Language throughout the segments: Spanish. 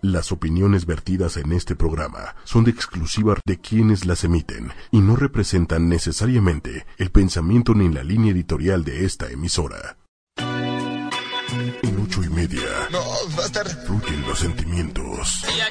Las opiniones vertidas en este programa son de exclusiva de quienes las emiten y no representan necesariamente el pensamiento ni la línea editorial de esta emisora. En ocho y media. No, va a estar. Fluyen los sentimientos. Y ha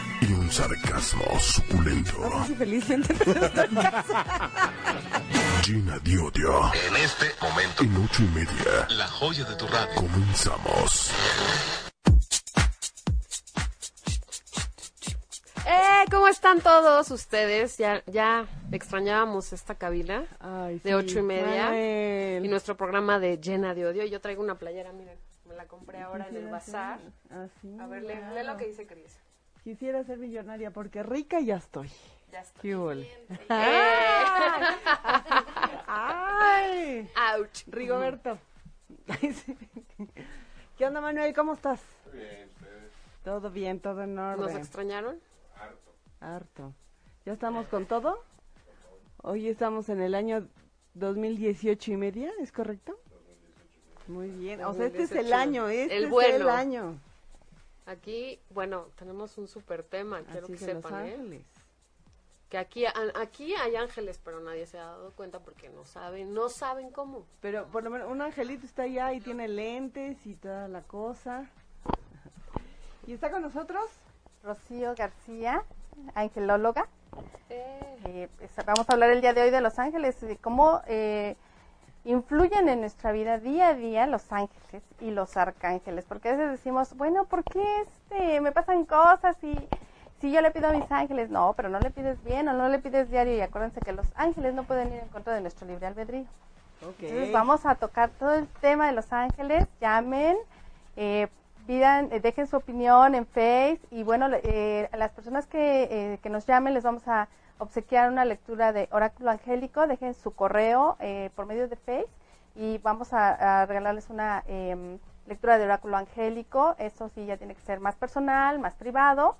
y un sarcasmo suculento. Felizmente. Gina Diodio, En este momento, en ocho y media, la joya de tu radio. comenzamos. ¡Eh! ¿Cómo están todos ustedes? Ya, ya extrañábamos esta cabina Ay, de ocho y media Manuel. y nuestro programa de Llena de Odio. Yo traigo una playera, miren, me la compré ahora en el bazar. Así, A ver, lee lo que dice Cris. Quisiera ser millonaria porque rica ya estoy. Ya está. ¿Qué huele? ¡Eh! ¡Ay! ¡Ouch! Rigoberto. ¿Qué onda, Manuel? ¿Cómo estás? Todo bien, todo en ¿Nos orden. extrañaron? Harto. ¿Ya estamos con todo? Hoy estamos en el año 2018 y media, ¿es correcto? Muy bien. O sea, este es el 2018. año, este El es el año. Aquí, bueno, tenemos un super tema, quiero Así que es en Los sepan, ¿eh? Ángeles. Que aquí, a- aquí hay ángeles, pero nadie se ha dado cuenta porque no saben, no saben cómo. Pero por lo menos un angelito está allá y tiene lentes y toda la cosa. ¿Y está con nosotros? Rocío García, angelóloga. Eh, Eh, pues, vamos a hablar el día de hoy de los ángeles, de cómo eh, influyen en nuestra vida día a día los ángeles y los arcángeles. Porque a veces decimos, bueno, ¿por qué este, me pasan cosas y si yo le pido a mis ángeles? No, pero no le pides bien o no le pides diario. Y acuérdense que los ángeles no pueden ir en contra de nuestro libre albedrío. Ok. Entonces vamos a tocar todo el tema de los ángeles, llamen, eh, pidan, eh, dejen su opinión en Face y bueno, eh, a las personas que, eh, que nos llamen les vamos a obsequiar una lectura de oráculo angélico, dejen su correo eh, por medio de Face y vamos a, regalarles una em, lectura de oráculo angélico, eso sí ya tiene que ser más personal, más privado,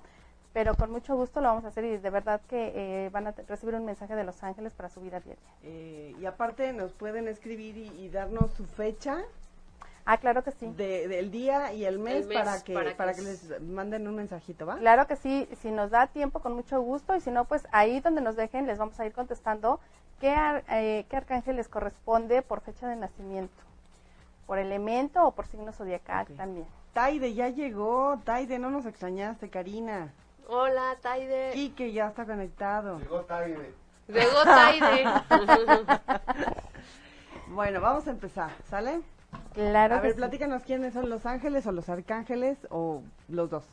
pero con mucho gusto lo vamos a hacer y de verdad que eh, van a recibir un mensaje de los ángeles para su vida diaria. Eh, y aparte nos pueden escribir y darnos su fecha Ah, claro que sí. de- del día y el mes, El mes para que para para que que les manden un mensajito, ¿va? Claro que sí, si nos da tiempo, con mucho gusto, y si no, pues ahí donde nos dejen les vamos a ir contestando qué, ar- eh, qué arcángel les corresponde por fecha de nacimiento, por elemento o por signo zodiacal también. Taide ya llegó, Taide, no nos extrañaste, Karina. hola, Taide. Y que ya está conectado. Llegó Taide. Bueno, vamos a empezar, ¿sale? Claro A ver, sí. platícanos quiénes son los ángeles o los arcángeles o los dos.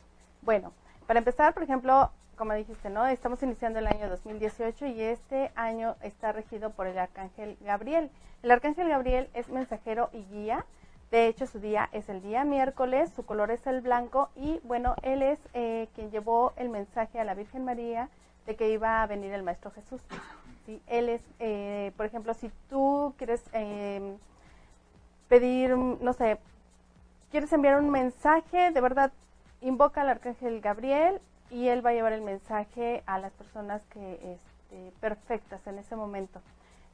Bueno, para empezar, por ejemplo, como dijiste, ¿no? Estamos iniciando el año 2018 y este año está regido por el arcángel Gabriel. El arcángel Gabriel es mensajero y guía. De hecho, su día es el día miércoles, su color es el blanco y, bueno, él es eh, quien llevó el mensaje a la Virgen María de que iba a venir el Maestro Jesús. ¿sí? Él es, eh, por ejemplo, si tú quieres eh, pedir, no sé, quieres enviar un mensaje, de verdad, invoca al arcángel Gabriel y él va a llevar el mensaje a las personas que este, perfectas en ese momento.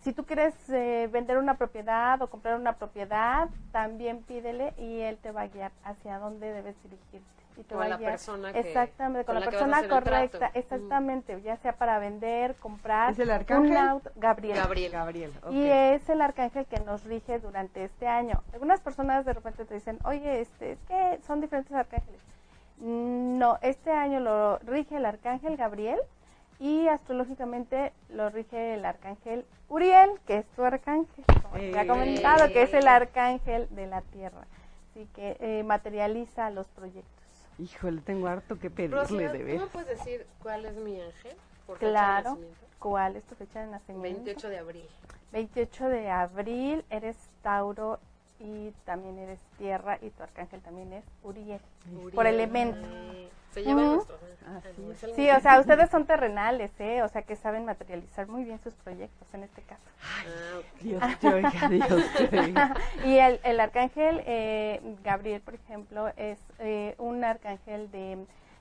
Si tú quieres eh, vender una propiedad o comprar una propiedad, también pídele y él te va a guiar hacia dónde debes dirigirte. Y te Con va la guiar persona que- exactamente con, con la, persona correcta, exactamente, ya sea para vender, comprar ¿Es el arcángel? un auto, Gabriel. Gabriel. Y es el arcángel que nos rige durante este año. Algunas personas de repente te dicen, oye, este, es que son diferentes arcángeles. No, este año lo rige el arcángel Gabriel y astrológicamente lo rige el arcángel Uriel, que es tu arcángel, como te ha comentado, que es el arcángel de la tierra. Así que eh, materializa los proyectos. Híjole, tengo harto que pedirle Rocío, de ¿tú me ver. puedes decir cuál es mi ángel? Por fecha de Claro. ¿Cuál es tu fecha de nacimiento? 28 de abril. 28 de abril, eres Tauro y también eres tierra y tu arcángel también es Uriel. Por Uriel. elemento. Se llevan nuestros ángeles. El Sí, mismo. o sea, ustedes son terrenales, ¿eh? O sea, que saben materializar muy bien sus proyectos en este caso. Dios te oiga, Dios te oiga. y el, el arcángel eh, Gabriel, por ejemplo, es eh, un arcángel de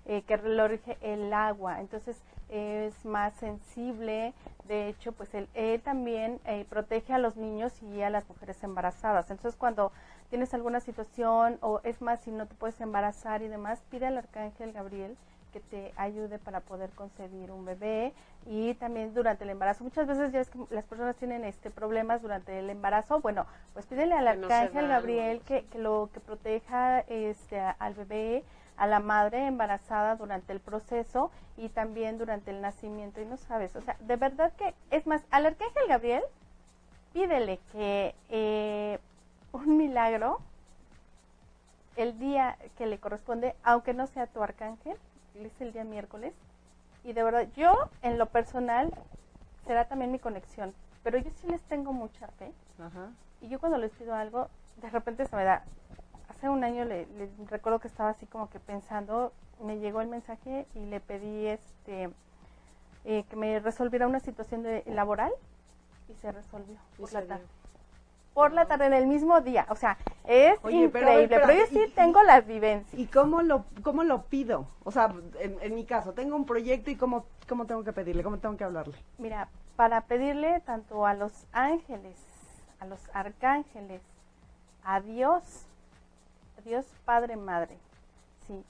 eh, que lo rige el agua, entonces es más sensible. De hecho, pues él, él también eh, protege a los niños y a las mujeres embarazadas. Entonces, cuando tienes alguna situación o es más, si no te puedes embarazar y demás, pide al arcángel Gabriel que te ayude para poder concebir un bebé y también durante el embarazo. Muchas veces ya es que las personas tienen este problemas durante el embarazo. Bueno, pues pídele al Que arcángel Gabriel que, que lo que proteja este al bebé, a la madre embarazada durante el proceso y también durante el nacimiento y no sabes, o sea, de verdad que es más al arcángel Gabriel pídele que eh, un milagro el día que le corresponde, aunque no sea tu arcángel, es el día miércoles. Y de verdad, yo en lo personal será también mi conexión, pero yo sí les tengo mucha fe. Ajá. Y yo cuando les pido algo, de repente se me da. Hace un año le, le recuerdo que estaba así como que pensando, me llegó el mensaje y le pedí este eh, que me resolviera una situación de, laboral y se resolvió Y por se la dio. tarde. Por la tarde, en el mismo día. O sea, es Oye, pero increíble. Pero, yo sí y- tengo las vivencias. ¿Y cómo lo, cómo lo pido? O sea, en, en mi caso, tengo un proyecto y cómo, cómo tengo que pedirle, cómo tengo que hablarle. Mira, para pedirle tanto a los ángeles, a los arcángeles, a Dios, Dios Padre Madre, sí,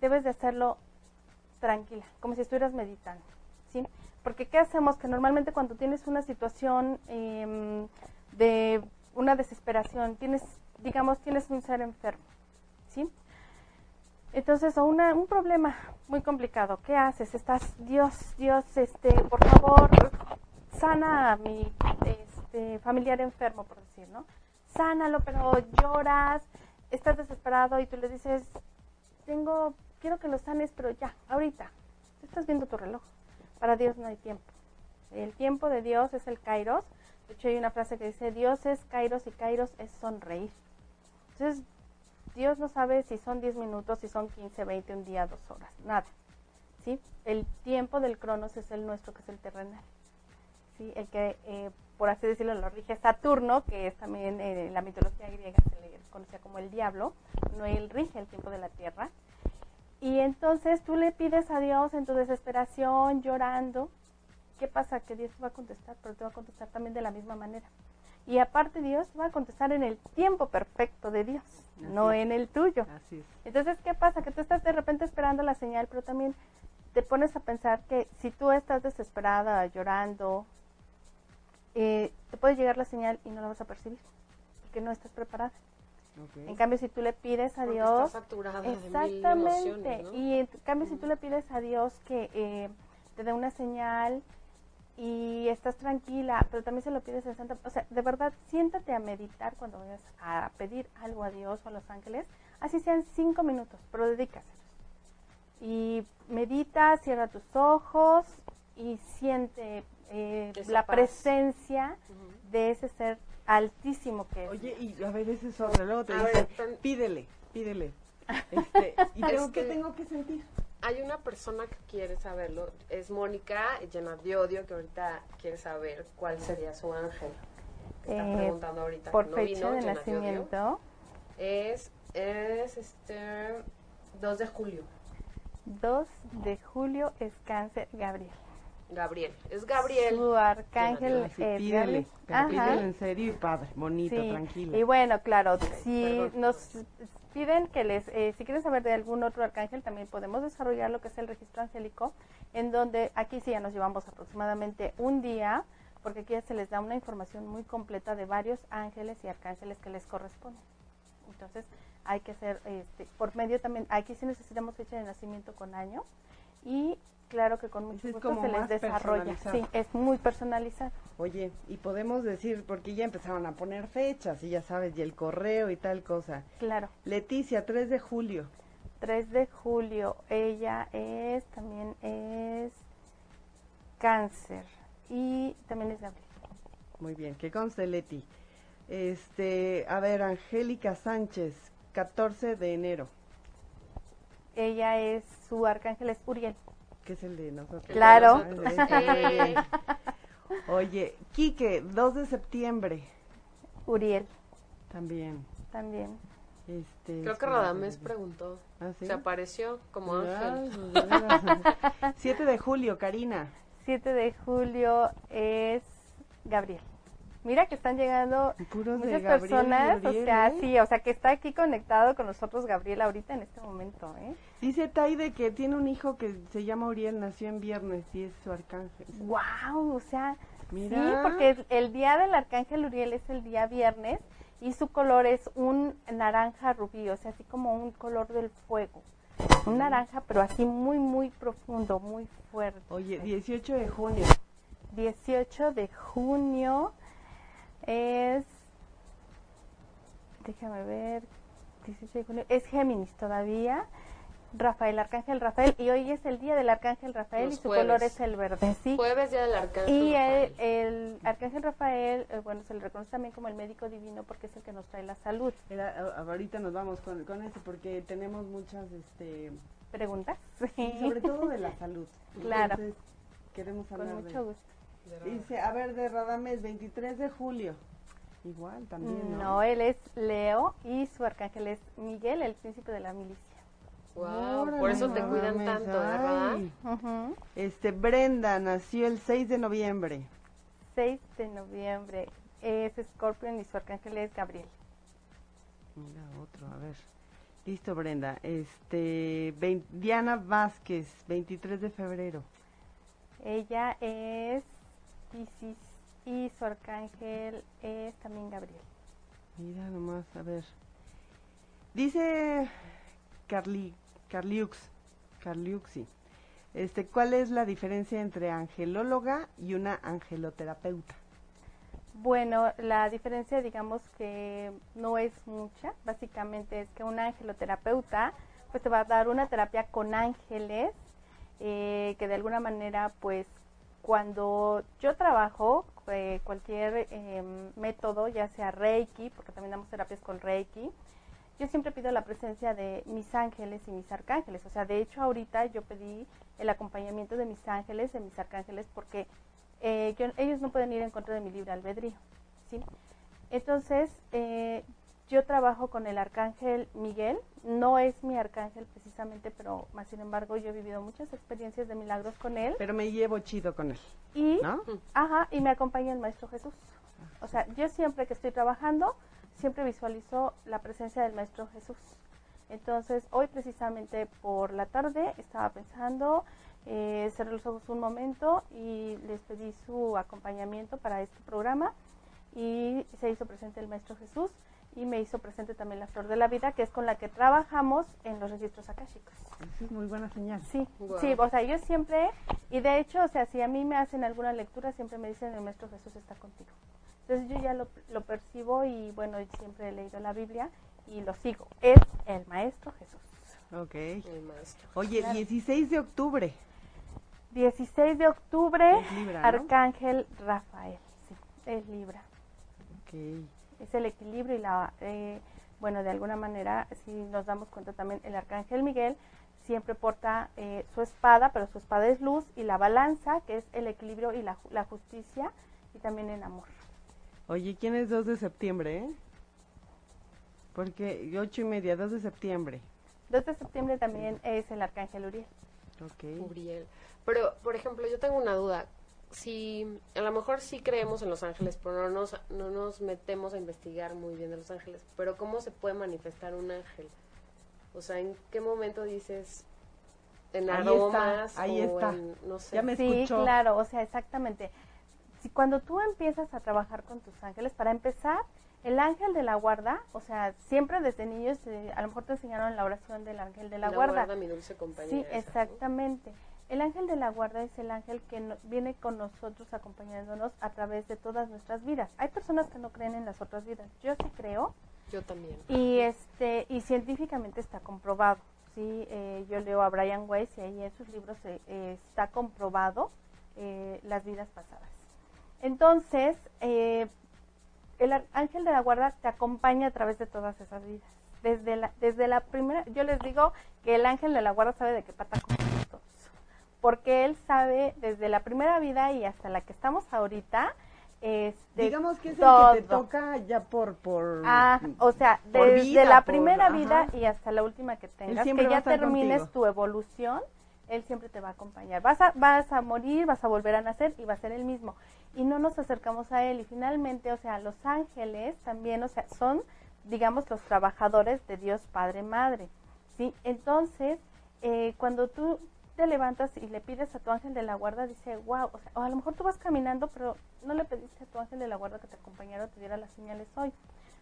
debes de hacerlo tranquila, como si estuvieras meditando, ¿sí? Porque ¿qué hacemos? Que normalmente cuando tienes una situación em, de una desesperación, tienes, digamos, tienes un ser enfermo, ¿sí? Entonces, o una, un problema muy complicado, ¿qué haces? Estás, Dios, Dios, este, por favor, sana a mi este, familiar enfermo, por decir, ¿no? Sánalo, pero lloras, estás desesperado y tú le dices, tengo, quiero que lo sanes, pero ya, ahorita. Estás viendo tu reloj. Para Dios no hay tiempo. El tiempo de Dios es el kairos. De hecho, hay una frase que dice, Dios es kairos y kairos es sonreír. Entonces, Dios no sabe si son 10 minutos, si son 15, 20, un día, dos horas, nada. ¿sí? El tiempo del cronos es el nuestro, que es el terrenal. ¿sí? El que, eh, por así decirlo, lo rige Saturno, que es también eh, la mitología griega se le conocía como el diablo, no él rige el tiempo de la tierra. Y entonces tú le pides a Dios en tu desesperación, llorando. ¿Qué pasa? Que Dios te va a contestar, pero te va a contestar también de la misma manera. Y aparte Dios va a contestar en el tiempo perfecto de Dios, no es. en el tuyo. Así es. Entonces, ¿qué pasa? Que tú estás de repente esperando la señal, pero también te pones a pensar que si tú estás desesperada, llorando, eh, te puede llegar la señal y no la vas a percibir, porque no estás preparada. En cambio, si tú le pides a Porque Dios... está saturada de mil Exactamente. Y en cambio, si tú le pides a Dios que eh, te dé una señal y estás tranquila, pero también se lo pides a Santa, o sea, de verdad, siéntate a meditar cuando vayas a pedir algo a Dios o a los ángeles, así sean cinco minutos, pero dedícaselos. Y medita, cierra tus ojos y siente eh, la paz. presencia de ese ser altísimo que es. Oye, y a ver, ese es otro. Luego te A dice, ver, pen- pídele, pídele. Este, ¿Y tengo, qué Este- tengo que sentir? Hay una persona que quiere saberlo, es Mónica llena de odio, que ahorita quiere saber cuál sería su ángel. Que está Eh, preguntando ahorita. por que no fecha vino, de odio. nacimiento. Es, es este 2 de julio. 2 de julio es cáncer Gabriel. Gabriel. Es Gabriel. Su arcángel es pídele, pero pídele en serio y padre, bonito, Sí, tranquilo. Y bueno, claro, si Perdón. nos piden que les, eh, si quieren saber de algún otro arcángel, también podemos desarrollar lo que es el registro angélico, en donde aquí sí ya nos llevamos aproximadamente un día, porque aquí ya se les da una información muy completa de varios ángeles y arcángeles que les corresponden. Entonces, hay que hacer, este, por medio también, aquí sí necesitamos fecha de nacimiento con año, y claro que con mucho es gusto como se les desarrolla. Sí, es muy personalizado. Oye, y podemos decir, porque ya empezaron a poner fechas, y ya sabes, y el correo y tal cosa. Claro. Leticia, 3 de julio. 3 de julio, ella es, también es cáncer y también es Gabriel. Muy bien, que conste Leti. Este, a ver, Angélica Sánchez, 14 de enero. ella es, su arcángel es Uriel. Que es el de nosotros. Claro. Eh, Oye, Quique, 2 de septiembre. Uriel También. también. Este, Creo que espera, Radames espera. preguntó. ¿Ah, sí? Se apareció como ángel. pues, de veras. 7 de julio, Karina. 7 de julio es Gabriel. Mira que están llegando Puros muchas personas, o sea, ¿eh? sí, o sea, que está aquí conectado con nosotros Gabriel ahorita en este momento, ¿eh? Dice Taide que tiene un hijo que se llama Uriel, nació en viernes y es su arcángel. Wow, o sea, Mira. sí, porque el, el día del arcángel Uriel es el día viernes y su color es un naranja rubí, o sea, así como un color del fuego. Un naranja, pero así muy, muy profundo, muy fuerte. Oye, 18 de junio. 18 de junio es, déjame ver, 18 de junio, es Géminis todavía, Rafael, Arcángel Rafael, y hoy es el día del Arcángel Rafael Los y su jueves. color es el verde, sí. Jueves día del arcángel. Y el, Rafael. el Arcángel Rafael, eh, bueno, se le reconoce también como el médico divino porque es el que nos trae la salud. Ahorita nos vamos con, con eso porque tenemos muchas, este, ¿Preguntas? sobre todo de la salud. Claro. Entonces, queremos Con de mucho gusto. Dice, a ver, de Radames, 23 de julio. Igual, también, ¿no? No, él es Leo y su arcángel es Miguel, el príncipe de la milicia. Wow, Órale, por eso te cuidan tanto, ¿verdad? Este, Brenda nació el 6 de noviembre. 6 de noviembre es Scorpion y su arcángel es Gabriel. Mira, otro, a ver. Listo, Brenda. Este, Diana Vázquez, 23 de febrero. Ella es Y su arcángel es también Gabriel. Mira nomás, a ver. Dice Carli, Carliux, Carliuxi, este, ¿cuál es la diferencia entre angelóloga y una angeloterapeuta? Bueno, la diferencia digamos que no es mucha, básicamente es que un angeloterapeuta pues te va a dar una terapia con ángeles eh, que de alguna manera pues cuando yo trabajo eh, cualquier eh, método, ya sea Reiki, porque también damos terapias con Reiki, yo siempre pido la presencia de mis ángeles y mis arcángeles. O sea, de hecho ahorita yo pedí el acompañamiento de mis ángeles, de mis arcángeles, porque eh, yo- ellos no pueden ir en contra de mi libre albedrío. ¿sí? Entonces, eh, yo trabajo con el arcángel Miguel, no es mi arcángel precisamente, pero más sin embargo yo he vivido muchas experiencias de milagros con él Pero me llevo chido con él, y ¿no? Ajá, y me acompaña el Maestro Jesús. O sea, yo siempre que estoy trabajando, siempre visualizo la presencia del Maestro Jesús. Entonces, hoy precisamente por la tarde estaba pensando, eh, cerré los ojos un momento y les pedí su acompañamiento para este programa y se hizo presente el Maestro Jesús y me hizo presente también la Flor de la Vida, que es con la que trabajamos en los registros akáshicos. Es muy buena señal. Sí, Guau. sí, o sea, yo siempre, y de hecho, o sea, si a mí me hacen alguna lectura, siempre me dicen, el Maestro Jesús está contigo. Entonces yo ya lo, lo percibo y bueno, siempre he leído la Biblia y lo sigo. Es el Maestro Jesús. Ok. El maestro. Oye, 16 de octubre. 16 de octubre, Es Libra, ¿no? Arcángel Rafael. Sí, es Libra. Ok. Es el equilibrio y la, eh, bueno, de alguna manera, si nos damos cuenta también, el Arcángel Miguel siempre porta eh, su espada, pero su espada es luz y la balanza, que es el equilibrio y la, ju- la justicia y también el amor. Oye, ¿quién es 2 de septiembre, eh? Porque 8 y media, 2 de septiembre. 2 de septiembre también es el Arcángel Uriel. Ok. Uriel. Pero, por ejemplo, yo tengo una duda. Si a lo mejor sí creemos en los ángeles, pero no nos, no nos metemos a investigar muy bien de los ángeles, pero ¿cómo se puede manifestar un ángel? O sea, ¿en qué momento dices en Ahí está, aromas ahí o está. en, no sé? Ya me Sí, claro, o sea, exactamente. Si cuando tú empiezas a trabajar con tus ángeles, para empezar, el ángel de la guarda, o sea, siempre desde niños, eh, a lo mejor te enseñaron la oración del ángel de la, guarda. mi dulce compañía. Sí, esa, ¿no? El ángel de la guarda es el ángel que no- viene con nosotros acompañándonos a través de todas nuestras vidas. Hay personas que no creen en las otras vidas. Yo sí creo Yo también. y este y científicamente está comprobado. Sí, eh, yo leo a Brian Weiss y ahí en sus libros eh, eh, está comprobado eh, las vidas pasadas. Entonces, el ángel de la guarda te acompaña a través de todas esas vidas. desde la, desde la primera, yo les digo que el ángel de la guarda sabe de qué pata todos. Porque él sabe desde la primera vida y hasta la que estamos ahorita, este, Digamos que es todo. el que te toca ya por... por Ah, o sea, desde vida, la por- primera ajá. vida y hasta la última que tengas, que ya termines contigo. tu evolución, él siempre te va a acompañar. Vas a, vas a morir, vas a volver a nacer y va a ser el mismo. Y no nos acercamos a él. Y finalmente, o sea, los ángeles también, o sea, son, digamos, los trabajadores de Dios Padre Madre. ¿sí? Entonces, eh, cuando tú te levantas y le pides a tu ángel de la guarda, dice, wow, o, sea, o a lo mejor tú vas caminando, pero no le pediste a tu ángel de la guarda que te acompañara o te diera las señales hoy.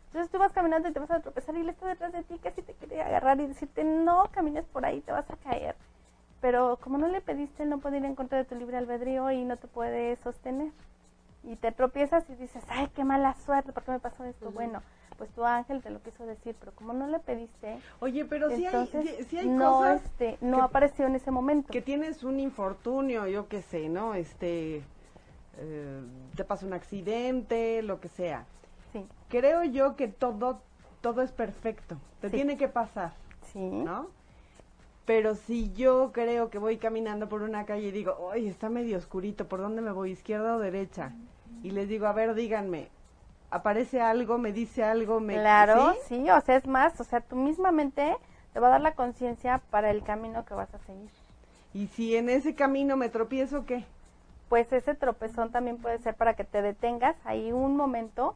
Entonces tú vas caminando y te vas a tropezar y él está detrás de ti, casi te quiere agarrar y decirte, no camines por ahí, te vas a caer. Pero como no le pediste, él no puede ir en contra de tu libre albedrío y no te puede sostener. Y te tropiezas y dices, ay, qué mala suerte, ¿por qué me pasó esto? Bueno, pues tu ángel te lo quiso decir, pero como no le pediste, Oye, pero sí hay, entonces no, cosas este, no que- apareció en ese momento. que tienes un infortunio, yo qué sé, ¿no? Este, eh, te pasa un accidente, lo que sea. Sí, Creo yo que todo, todo es perfecto. Te Sí. tiene que pasar, sí. ¿no? Pero si yo creo que voy caminando por una calle y digo, ¡ay, está medio oscurito! ¿Por dónde me voy? ¿Izquierda o derecha? Y les digo, a ver, díganme, ¿aparece algo? ¿Me dice algo? Me... Claro, ¿Sí? ¿sí? o sea, es más, o sea, tú misma mente te va a dar la conciencia para el camino que vas a seguir. Y si en ese camino me tropiezo, ¿qué? Pues ese tropezón también puede ser para que te detengas ahí un momento,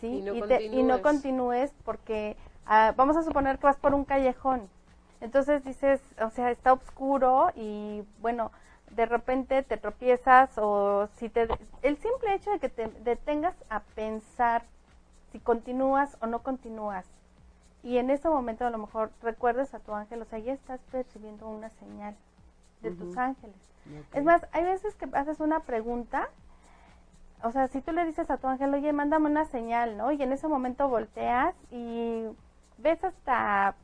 ¿sí? Y no te- y no continúes. continúes porque ah, vamos a suponer que vas por un callejón. Entonces dices, o sea, está oscuro y bueno, de repente te tropiezas o si te... El simple hecho de que te detengas a pensar si continúas o no continúas y en ese momento a lo mejor recuerdes a tu ángel, o sea, ya estás percibiendo una señal de tus ángeles. Es más, hay veces que haces una pregunta, o sea, si tú le dices a tu ángel, oye, mándame una señal, ¿no? Y en ese momento volteas y ves hasta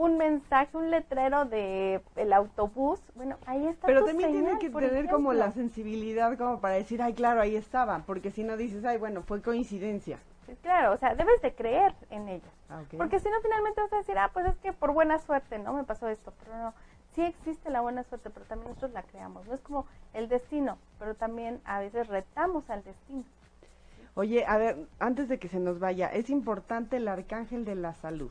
un mensaje, un letrero de el autobús, bueno, ahí está Pero tu también tiene señal, que por tener como la sensibilidad como para decir, ay, claro, ahí estaba, porque si no dices, ay, bueno, fue coincidencia. Sí, Claro, o sea, debes de creer en ellos. Ah. Porque si no, finalmente vas a decir, ah, pues es que por buena suerte, ¿no? Me pasó esto, pero no. Sí existe la buena suerte, pero también nosotros la creamos. No es como el destino, pero también a veces retamos al destino. Oye, a ver, antes de que se nos vaya, es importante el arcángel de la salud.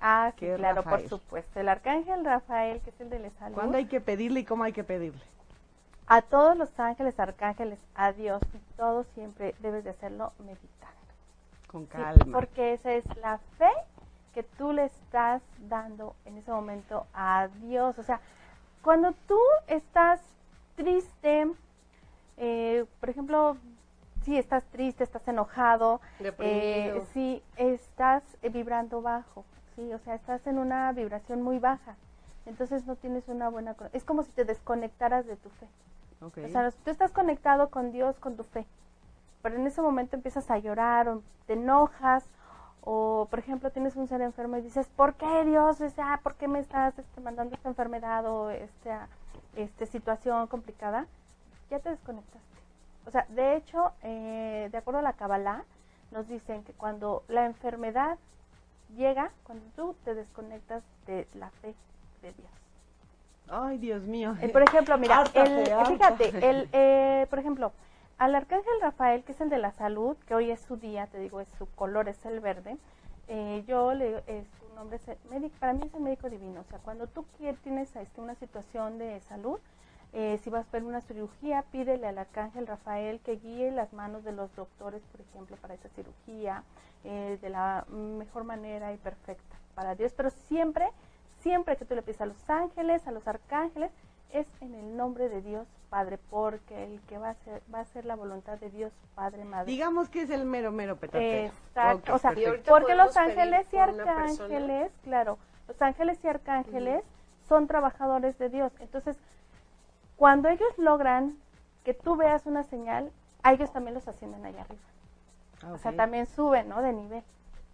Ah, sí, claro, Rafael. por supuesto. El arcángel Rafael, que es el de la salud. ¿Cuándo hay que pedirle y cómo hay que pedirle? A todos los ángeles, arcángeles, a Dios, y todo siempre debes de hacerlo meditando. Con Sí, calma. porque esa es la fe que tú le estás dando en ese momento a Dios. O sea, cuando tú estás triste, eh, por ejemplo, si estás triste, estás enojado, eh, si estás vibrando bajo, sí, o sea, estás en una vibración muy baja. Entonces no tienes una buena... Es como si te desconectaras de tu fe. O sea, tú estás conectado con Dios, con tu fe, pero en ese momento empiezas a llorar o te enojas o, por ejemplo, tienes un ser enfermo y dices, ¿por qué Dios? O sea, ¿por qué me estás este, mandando esta enfermedad o esta este, situación complicada? Ya te desconectaste. O sea, de hecho, eh, de acuerdo a la Kabbalah, nos dicen que cuando la enfermedad llega, cuando tú te desconectas de la fe de Dios. Ay, Dios mío. Eh, por ejemplo, mira, el, fíjate, el, eh, por ejemplo, al arcángel Rafael, que es el de la salud, que hoy es su día, te digo, es su color es el verde. eh, yo le, eh, su nombre es el médico, para mí es el médico divino. O sea, cuando tú quieres, tienes este, una situación de salud, eh, si vas a ver una cirugía, pídele al arcángel Rafael que guíe las manos de los doctores, por ejemplo, para esa cirugía, eh, de la mejor manera y perfecta para Dios. Pero siempre, siempre que tú le pides a los ángeles, a los arcángeles, es en el nombre de Dios Padre, porque el que va a ser, va a ser la voluntad de Dios Padre, Madre. Digamos que es el mero, mero petatero. Exacto, o sea, porque los ángeles y arcángeles, claro, los ángeles y arcángeles son trabajadores de Dios. Entonces, cuando ellos logran que tú veas una señal, a ellos también los ascienden allá arriba. Ah, O sea, también suben, ¿no? De nivel.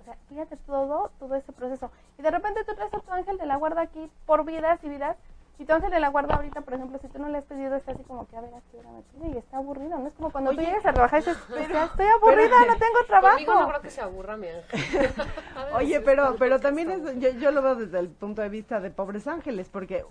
O sea, fíjate todo, todo ese proceso. Y de repente tú traes a tu ángel de la guarda aquí por vidas y vidas Y tu ángel de la guarda ahorita, por ejemplo, si tú no le has pedido, está así como que a ver a qué hora me pide y está aburrido. No es como cuando tú Oye, llegas a trabajar y dices, "Ya estoy aburrida, no tengo trabajo. No creo que se aburra mi ángel. Oye, pero, pero también es, yo, yo lo veo desde el punto de vista de pobres ángeles, porque,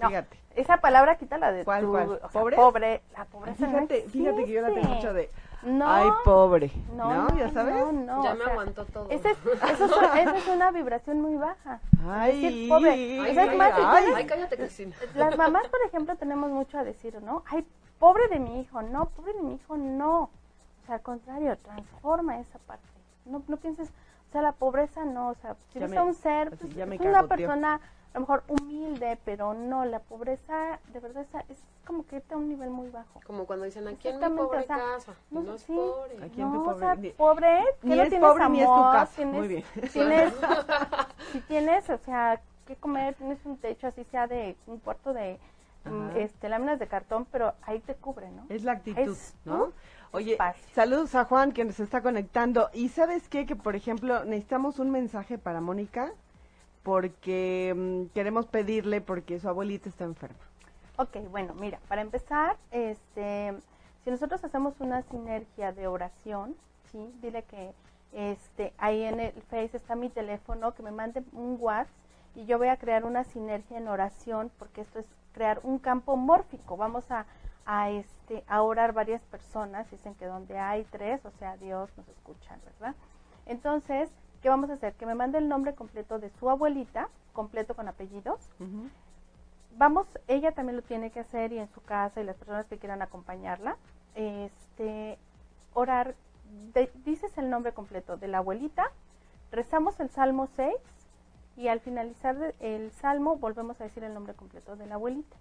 No, fíjate, esa palabra quítala de ¿Cuál, tu... cuál? o sea, ¿Pobre? Pobre, la pobreza no fíjate, fíjate que yo la tengo mucho de, No, ay, pobre, no, ¿no? ¿Ya sabes? No, no, Ya o me sea, aguantó todo. Esa es, eso es, esa es una vibración muy baja. Ay, Decir pobre. Ay, es ay, más, si ay. tienes- Ay, cállate, Cristina. Las mamás, por ejemplo, tenemos mucho a decir, ¿no? Ay, pobre de mi hijo, no, pobre de mi hijo, no. O sea, al contrario, transforma esa parte. No, no pienses, o sea, la pobreza no, o sea, si ves a un ser, pues, ya me es una cagoteó. persona a lo mejor humilde, pero no, la pobreza, de verdad, es como que está a un nivel muy bajo. Como cuando dicen, aquí en mi pobre o sea, casa. No, No es sí. pobre. Aquí en tu no, pobre- o sea, ni- pobre, que ni no es tienes pobre amor, ni es tu casa. tienes, Muy bien. tienes, si tienes, o sea, que comer, tienes un techo así sea de un cuarto de mm, Ajá. este láminas de cartón, pero ahí te cubre, ¿no? Es la actitud, Es ¿no? Oye, espacio. saludos a Juan que nos está conectando. ¿Y sabes qué? Que, por ejemplo, necesitamos un mensaje para Mónica porque mm, queremos pedirle porque su abuelita está enferma. Ok, bueno, mira, para empezar, este, si nosotros hacemos una sinergia de oración, sí, dile que este, ahí en el Face está mi teléfono, que me mande un WhatsApp y yo voy a crear una sinergia en oración, porque esto es crear un campo mórfico. Vamos a, a este, a orar varias personas, dicen que donde hay tres, o sea, Dios nos escucha, ¿verdad? Entonces, ¿qué vamos a hacer? Que me mande el nombre completo de su abuelita, completo con apellidos, vamos, ella también lo tiene que hacer y en su casa y las personas que quieran acompañarla, este, orar, de- dices el nombre completo de la abuelita, rezamos el Salmo 6 y al finalizar el Salmo volvemos a decir el nombre completo de la abuelita.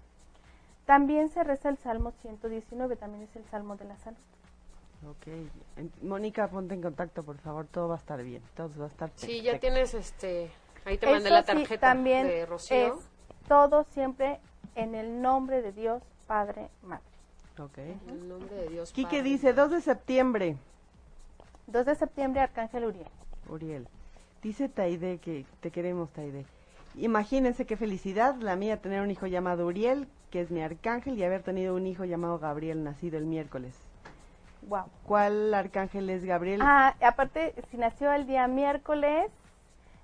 También se reza el Salmo 119, también es el Salmo de la salud. Ok. Mónica, ponte en contacto, por favor. Todo va a estar bien. Todo va a estar Sí, perfecto. ya tienes este. Ahí te mandé Eso la sí, tarjeta también de Rocío. es todo siempre en el nombre de Dios, Padre, Madre. Ok. En el nombre de Dios. Quique Padre. dice 2 de septiembre. 2 de septiembre, Arcángel Uriel. Uriel. Dice Taide que te queremos, Taide. Imagínense qué felicidad la mía tener un hijo llamado Uriel, que es mi arcángel, y haber tenido un hijo llamado Gabriel, nacido el miércoles. Wow. ¿Cuál arcángel es Gabriel? Ah, aparte, si nació el día miércoles,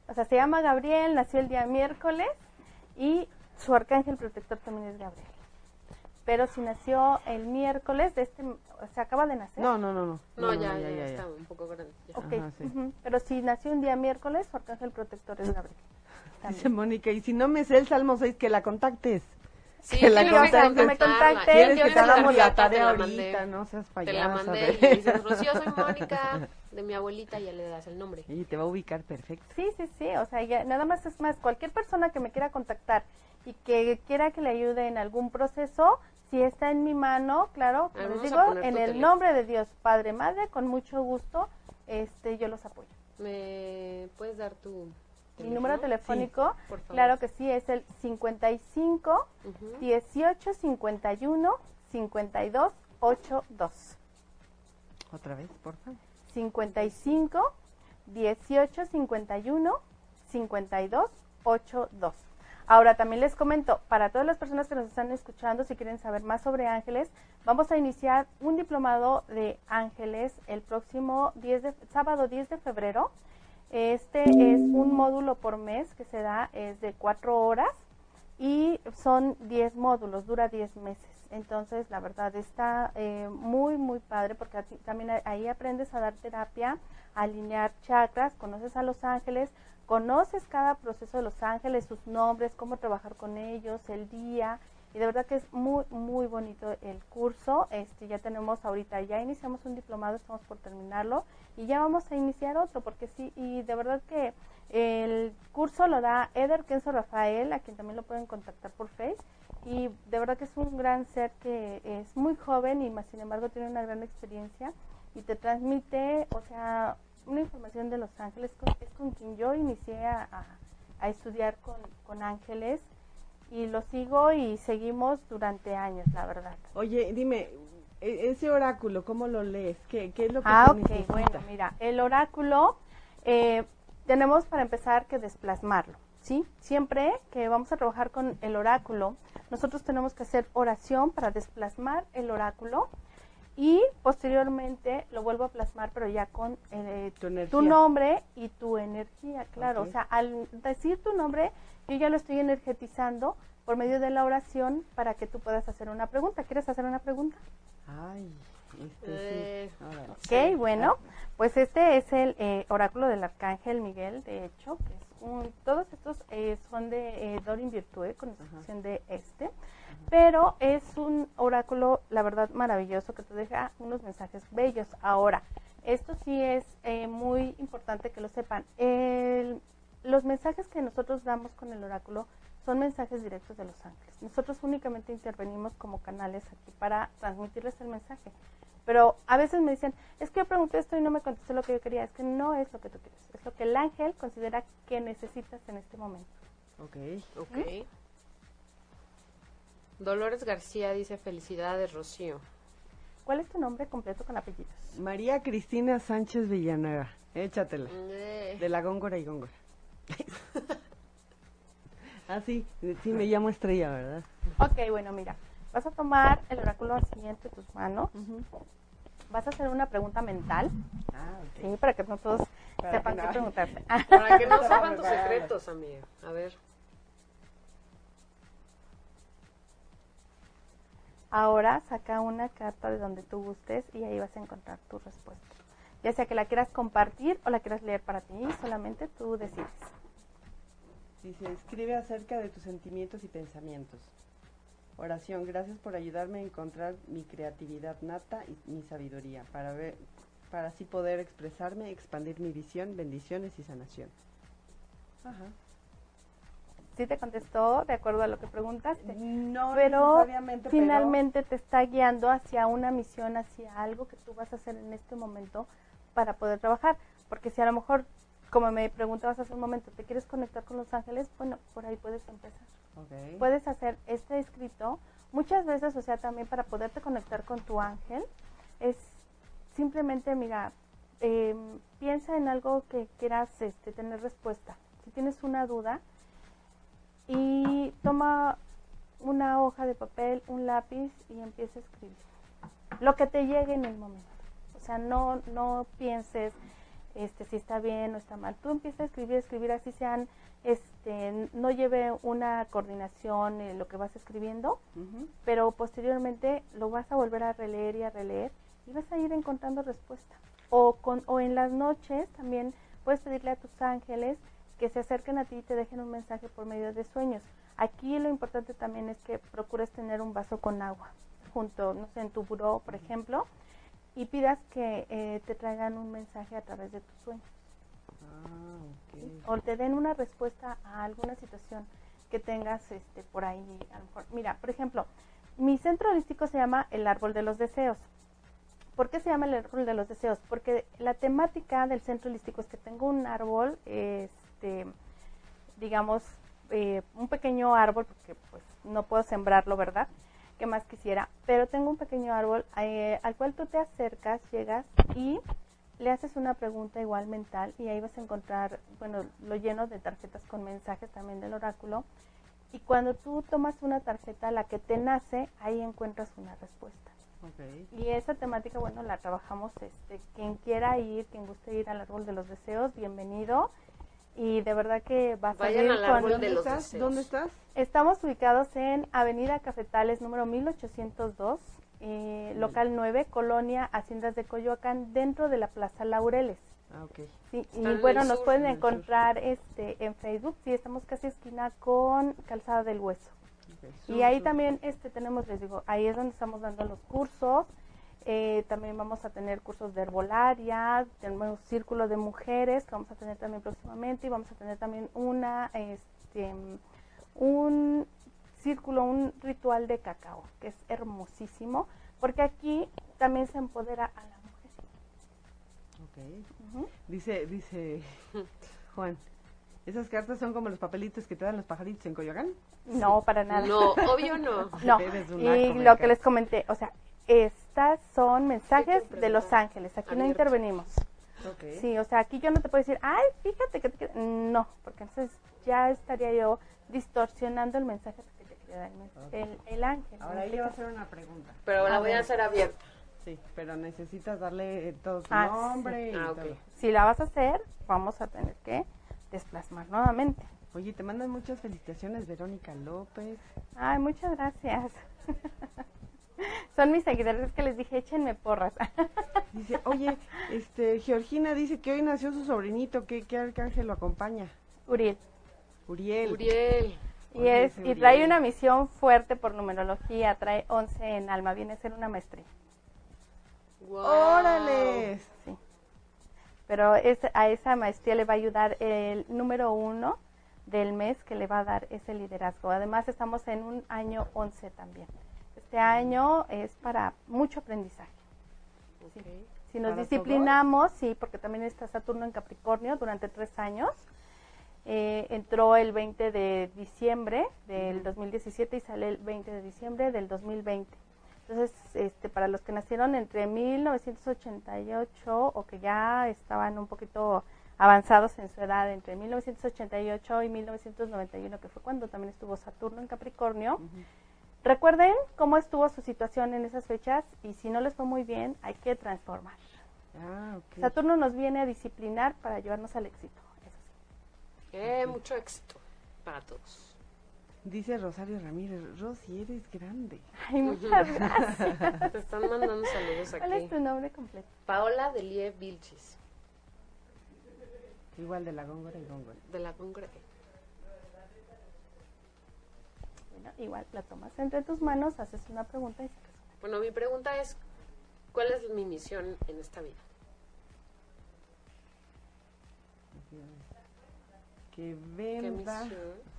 o sea, se llama Gabriel, nació el día miércoles y su arcángel protector también es Gabriel. Pero si nació el miércoles de este, o sea, acaba de nacer. No, no, no, no. No, ya, ya, ya, está un poco grande. ya. Ok, Ajá, sí. Pero si nació un día miércoles, su arcángel protector es Gabriel. Dice. Mónica, y si no me sé el Salmo 6, que la contactes. Sí, Que la que contacte, que me contacte. ¿Quieres yo que te la hagamos la tarjeta, te tarea ahorita? No seas Te payasa. la mandé y dices, Rocío, soy Mónica, de mi abuelita, y ya le das el nombre. Y te va a ubicar perfecto. Sí, sí, sí, o sea, ya, nada más es más, cualquier persona que me quiera contactar y que quiera que le ayude en algún proceso, si está en mi mano, claro, como Ah, les digo, en el teléfono. nombre de Dios, Padre, Madre, con mucho gusto, este, yo los apoyo. ¿Me puedes dar tu Mi número telefónico, por favor. claro que sí, es el 55 Ujú. 18 51 52 82. Otra vez, por favor. 55 18 51 52 82. Ahora también les comento, para todas las personas que nos están escuchando, si quieren saber más sobre ángeles, vamos a iniciar un diplomado de ángeles el próximo 10 de, sábado 10 de febrero. Este es un módulo por mes que se da, es de cuatro horas y son 10 módulos, dura 10 meses. Entonces, la verdad está eh, muy, muy padre porque también ahí aprendes a dar terapia, a alinear chakras, conoces a los ángeles, conoces cada proceso de los ángeles, sus nombres, cómo trabajar con ellos, el día. Y de verdad que es muy, muy bonito el curso. Este, ya tenemos ahorita, ya iniciamos un diplomado, estamos por terminarlo y ya vamos a iniciar otro porque sí, y de verdad que el curso lo da Eder Kenzo Rafael, a quien también lo pueden contactar por Face. Y de verdad que es un gran ser que es muy joven y más sin embargo tiene una gran experiencia y te transmite, o sea, una información de los ángeles. con- Es con quien yo inicié a, a- a estudiar con, con ángeles y lo sigo y seguimos durante años, la verdad. Oye, dime, e- ese oráculo, ¿cómo lo lees? ¿Qué, qué es lo que Ah, se ok, necesita? bueno, mira, el oráculo eh, tenemos para empezar que desplasmarlo, ¿sí? Siempre que vamos a trabajar con el oráculo, nosotros tenemos que hacer oración para desplasmar el oráculo y posteriormente lo vuelvo a plasmar, pero ya con eh, Tu nombre y tu energía, claro. O sea, al decir tu nombre, yo ya lo estoy energetizando por medio de la oración para que tú puedas hacer una pregunta. ¿Quieres hacer una pregunta? Ay, este Eh, sí. Órale. Ok, bueno, pues este es el eh, oráculo del arcángel Miguel, de hecho, que es un, todos estos eh, son de eh, Dorin Virtue, con excepción de este, pero es un oráculo, la verdad, maravilloso, que te deja unos mensajes bellos. Ahora, esto sí es eh, muy importante que lo sepan. El- los mensajes que nosotros damos con el oráculo son mensajes directos de los ángeles. Nosotros únicamente intervenimos como canales aquí para transmitirles el mensaje. Pero a veces me dicen, es que yo pregunté esto y no me contesté lo que yo quería. Es que no es lo que tú quieres, es lo que el ángel considera que necesitas en este momento. Ok. Ok. Dolores García dice felicidades, Rocío. ¿Cuál es tu nombre completo con apellidos? María Cristina Sánchez Villanueva. Échatela. Eh, De la Góngora y Góngora. ah, sí. Sí, me llamo Estrella, ¿verdad? Ok, bueno, mira, vas a tomar el oráculo así entre tus manos. Vas a hacer una pregunta mental, Ah, ok. ¿sí? Para que no todos Para sepan que qué preguntarte. Para que no sepan tus secretos, amiga. A ver. Ahora saca una carta de donde tú gustes y ahí vas a encontrar tu respuesta. Ya sea que la quieras compartir o la quieras leer para ti, solamente tú decides. Dice, escribe acerca de tus sentimientos y pensamientos. Oración, gracias por ayudarme a encontrar mi creatividad nata y mi sabiduría para ver, para así poder expresarme, expandir mi visión, bendiciones y sanación. Ajá. Sí te contestó de acuerdo a lo que preguntaste. No pero necesariamente, pero- finalmente te está guiando hacia una misión, hacia algo que tú vas a hacer en este momento para poder trabajar. Porque si a lo mejor, como me preguntabas hace un momento, te quieres conectar con los ángeles, bueno, por ahí puedes empezar. Ok. Puedes hacer este escrito muchas veces, o sea, también para poderte conectar con tu ángel, es simplemente, mira, eh, piensa en algo que quieras este, tener respuesta. Si tienes una duda, y toma una hoja de papel, un lápiz y empieza a escribir. Lo que te llegue en el momento. O sea, no, no pienses este, si está bien o está mal. Tú empiezas a escribir, escribir así sean, este, no lleve una coordinación en lo que vas escribiendo, pero posteriormente lo vas a volver a releer y a releer y vas a ir encontrando respuesta. O, con, o en las noches también puedes pedirle a tus ángeles que se acerquen a ti y te dejen un mensaje por medio de sueños. Aquí lo importante también es que procures tener un vaso con agua junto, no sé, en tu buró, por ejemplo, y pidas que eh, te traigan un mensaje a través de tus sueños Ah, ok. o te den una respuesta a alguna situación que tengas este por ahí a lo mejor mira por ejemplo mi centro holístico se llama el árbol de los deseos ¿por qué se llama el árbol de los deseos? porque la temática del centro holístico es que tengo un árbol este digamos eh, un pequeño árbol porque pues no puedo sembrarlo verdad que más quisiera pero tengo un pequeño árbol eh, al cual tú te acercas llegas y le haces una pregunta igual mental y ahí vas a encontrar, bueno, lo lleno de tarjetas con mensajes también del oráculo. Y cuando tú tomas una tarjeta, la que te nace, ahí encuentras una respuesta. Y esa temática, bueno, la trabajamos, este, quien quiera ir, quien guste ir al árbol de los deseos, bienvenido. Y de verdad que va a Vayan salir al con- árbol ¿Dónde de los estás? deseos. ¿Dónde estás? Estamos ubicados en Avenida Cafetales, número 1802, eh, local 9, Colonia Haciendas de Coyoacán, dentro de la Plaza Laureles. Ah, ok. Sí, y en bueno, nos pueden en encontrar este en Facebook, sí, estamos casi esquina con Calzada del Hueso. Y ahí sur. también este tenemos, les digo, ahí es donde estamos dando los cursos. Eh, también vamos a tener cursos de herbolaria, tenemos círculo de mujeres que vamos a tener también próximamente y vamos a tener también una, este, un círculo, un ritual de cacao, que es hermosísimo, porque aquí también se empodera a la mujer. Ok. Ujú. Dice, dice Juan, ¿esas cartas son como los papelitos que te dan los pajaritos en Coyoacán? No, para nada. No, obvio no. No, y lo que les comenté, o sea, estas son mensajes Sí, de los ángeles, aquí no intervenimos. Sí, o sea, aquí yo no te puedo decir, ay, fíjate que... te qued-". No, porque entonces ya estaría yo distorsionando el mensaje que te quería dar el, men- el, el ángel. Ahora yo voy a hacer una pregunta. Pero la A voy a hacer abierta. Sí, pero necesitas darle eh, todo su Ah, nombre y Ah, ok. todo. Si la vas a hacer, vamos a tener que desplasmar nuevamente. Oye, te mandan muchas felicitaciones, Verónica López. Ay, muchas gracias. Son mis seguidores es que les dije, échenme porras. Dice, oye, este, Georgina dice que hoy nació su sobrinito, ¿qué, qué arcángel lo acompaña? Uriel. Uriel. Uriel. Y, Oye, es, y trae una misión fuerte por numerología, trae 11 en alma, viene a ser una maestría. ¡Órale! Sí. Pero es, a esa maestría le va a ayudar el número uno del mes que le va a dar ese liderazgo. Además, estamos en un año 11 también. Este año es para mucho aprendizaje. Si nos ¿Para disciplinamos, sí, porque también está Saturno en Capricornio durante tres años. Eh, entró el 20 de diciembre del 2017 y sale el 20 de diciembre del 2020. Entonces, este, para los que nacieron entre 1988 o que ya estaban un poquito avanzados en su edad, entre 1988 y 1991, que fue cuando también estuvo Saturno en Capricornio, recuerden cómo estuvo su situación en esas fechas y si no les fue muy bien, hay que transformar. Ah, ok. Saturno nos viene a disciplinar para llevarnos al éxito. Eso sí. Eh, mucho éxito para todos. Dice Rosario Ramírez, Rosy, eres grande. Ay, muchas gracias. Te están mandando saludos ¿Cuál es aquí. tu nombre completo? Paola Delie Vilchis, Igual de la Góngora y Góngora. de la Congre. Bueno, igual la tomas entre tus manos, haces una pregunta y sacas una. Bueno, mi pregunta es, ¿cuál es mi misión en esta vida? Que ¿Qué venda. misión?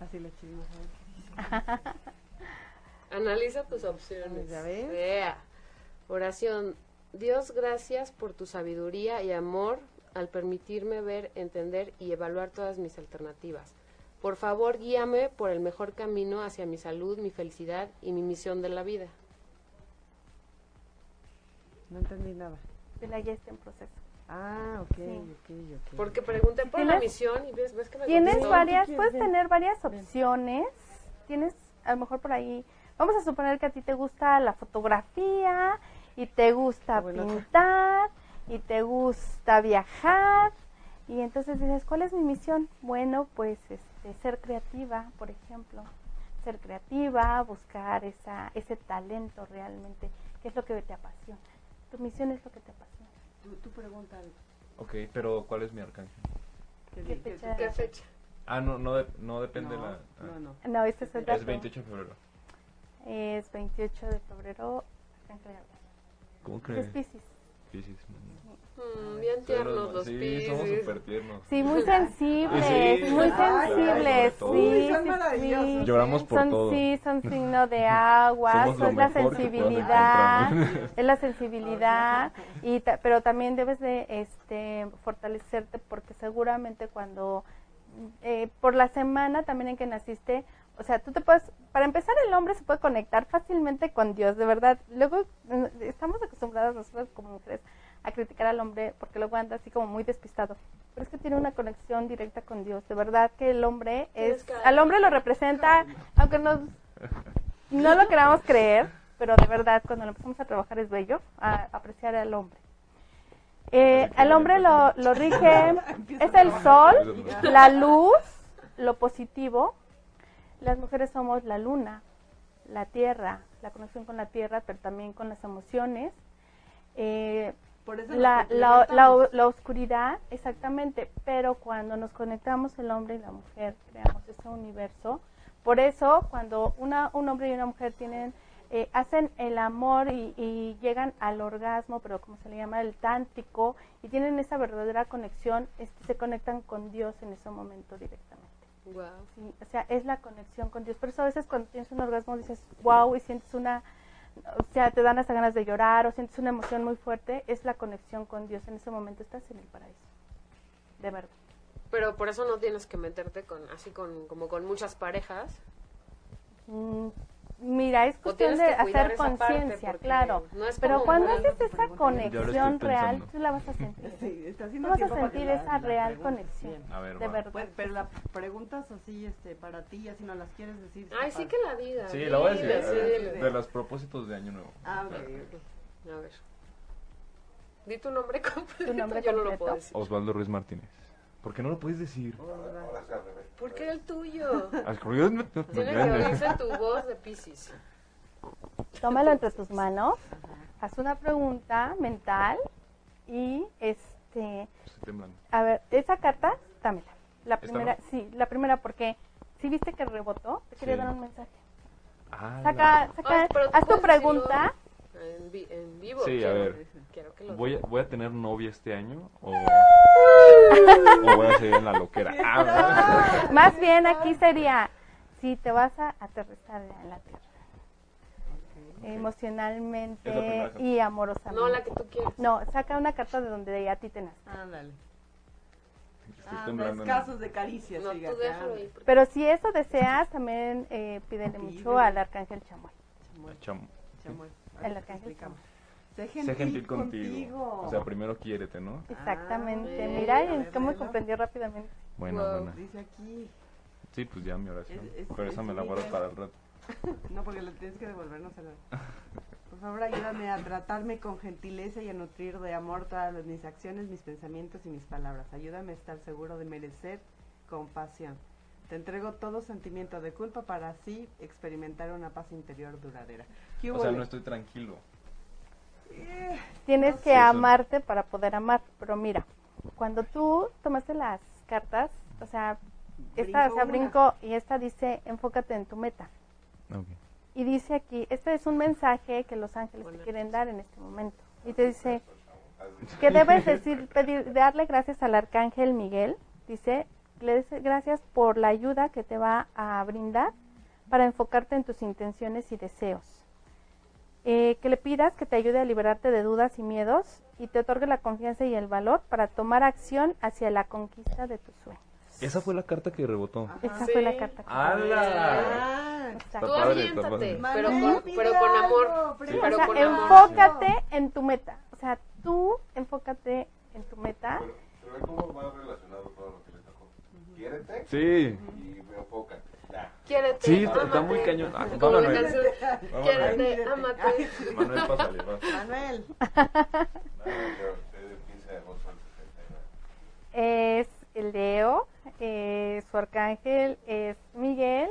Así la chivimos a ver. Analiza tus opciones. Ya ves. Vea. Oración. Dios, gracias por tu sabiduría y amor al permitirme ver, entender y evaluar todas mis alternativas. Por favor, guíame por el mejor camino hacia mi salud, mi felicidad y mi misión de la vida. No entendí nada. De la guía está en proceso. Ah, ok, Sí. ok, ok. Porque pregunté por la ¿Tienes- misión y ves, ves que me Tienes contestó. varias, puedes Ven. tener varias opciones. Tienes a lo mejor por ahí, vamos a suponer que a ti te gusta la fotografía y te gusta bueno. pintar y te gusta viajar y entonces dices, ¿cuál es mi misión? Bueno, pues este, ser creativa, por ejemplo, ser creativa, buscar esa, ese talento realmente, que es lo que te apasiona. Tu misión es lo que te apasiona. Tú, tú pregunta algo. Ok, pero ¿cuál es mi arcángel? ¿Qué, ¿Qué fecha? ¿Qué fecha? Ah, no, no, de- no depende no, la... ah, no, no. No, este es el dato. Es 28 de febrero. Es 28 de febrero. Arcángel. ¿Cómo Es crees? Piscis. Mm, bien tiernos los Sí, somos piscis. súper tiernos. Sí, muy sensibles, Sí, muy sensibles. Sí, son sí, maravillosos. sí. Lloramos por son, todo. Sí, son signo de agua, lo es la sensibilidad, es la sensibilidad, y ta- pero también debes de este, fortalecerte porque seguramente cuando, eh, por la semana también en que naciste, o sea, tú te puedes, para empezar el hombre se puede conectar fácilmente con Dios, de verdad. Luego eh, estamos acostumbrados nosotros como mujeres a criticar al hombre porque luego anda así como muy despistado. Pero es que tiene una conexión directa con Dios. De verdad que el hombre es, al hombre lo representa, aunque nos, no lo queramos creer, pero de verdad cuando lo empezamos a trabajar es bello, a, apreciar al hombre. Eh, al hombre lo, lo rige, es el sol, la luz, lo positivo. Las mujeres somos la luna, la tierra, la conexión con la tierra, pero también con las emociones. Eh, Por eso la, la, la, la oscuridad, exactamente, pero cuando nos conectamos el hombre y la mujer, creamos ese universo. Por eso, cuando una, un hombre y una mujer tienen, eh, hacen el amor y, y llegan al orgasmo, pero como se le llama el tántrico, y tienen esa verdadera conexión, este, se conectan con Dios en ese momento directamente. Sí, o sea, es la conexión con Dios. Por eso a veces cuando tienes un orgasmo dices, wow, y sientes una, o sea, te dan hasta ganas de llorar o sientes una emoción muy fuerte, es la conexión con Dios. En ese momento estás en el paraíso. De verdad. Pero por eso no tienes que meterte con así con como con muchas parejas. Mm, Mira, es cuestión de hacer conciencia, claro. no es Pero cuando haces esa conexión real, tú la vas a sentir. Sí, está Tú vas a sentir la- esa la real conexión. A ver, De va. verdad. Pues, pero las preguntas así, este, para ti, así no las quieres decir. Ay, sí que la diga. Sí, la voy a decir. dile, a ver, dile. De los propósitos de Año Nuevo. Ah, ok, ok. A ver. Di tu nombre completo. Tu nombre Yo no lo puedo decir. Osvaldo Ruiz Martínez. ¿Por qué no lo puedes decir? ¿Por qué el tuyo? Tiene que oírse tu voz de Pisces. Tómalo entre tus manos, haz una pregunta mental y este, a ver, esa carta, dámela. La ¿Esta primera, sí, la primera porque si viste que rebotó, te quería Sí. dar un mensaje. Ah, Saca, saca, Ay, haz tu pregunta. En, vi- en vivo. Sí, a quiero, ver. Quiero que lo ¿Voy a, ¿Voy a tener novia este año? ¿O, o voy a seguir en la loquera? Ah, Más bien aquí sería si te vas a aterrizar en la tierra. Es la Emocionalmente y amorosamente. No, la que tú quieres. No, saca una carta de donde a ti te nace. Ándale. Estoy Ah, temblando. casos de caricias, No, tú déjalo ándale. ahí. porque- Pero si eso deseas, también eh, pídele mucho al arcángel Chamuel. Chamuel, Chamo. Chamuel. El arcángel explicamos. Sé Sé gentil, gentil contigo. contigo. O sea, primero quiérete, ¿no? Exactamente. Ah, Mira, ver, cómo comprendió rápidamente. Buena, Wow. buena. Dice aquí. Sí, pues ya mi oración. Es- es- Pero esa es me la guardo para el rato. No, porque le tienes que devolvernos a la... Por favor, ayúdame a tratarme con gentileza y a nutrir de amor todas las- mis acciones, mis pensamientos y mis palabras. Ayúdame a estar seguro de merecer compasión. Te entrego todo sentimiento de culpa para así experimentar una paz interior duradera. ¿Qué O sea, no estoy tranquilo. Tienes que Sí, eso- amarte para poder amar. Pero mira, cuando tú tomaste las cartas, o sea, esta, Brincó o sea, brinco y esta dice, enfócate en tu meta. Ok. Y dice aquí, este es un mensaje que los ángeles te Buenas quieren dar en este momento. Y te dice que debes decir, pedir, darle gracias al arcángel Miguel. Dice, gracias por la ayuda que te va a brindar para enfocarte en tus intenciones y deseos. Eh, que le pidas que te ayude a liberarte de dudas y miedos y te otorgue la confianza y el valor para tomar acción hacia la conquista de tus sueños. Esa fue la carta que rebotó. Esa Sí. fue la carta que ¡Hala! Ah. Tú padre, está aviéntate, padre. pero con, pero con amor. Sí, pero- O sea, con amor. enfócate en tu meta. O sea, tú enfócate en tu meta. Pero, pero cómo va relacionado todo lo que le tocó. Quiérete Sí. y enfócate. Quiérete, Sí, está, está muy cañón. Ah, va, Manuel. Quiérete, ámate. Manuel, pásale, vas. Manuel. Nada, yo soy del 15 de agosto del 69. Es el Leo, eh, su arcángel es Miguel.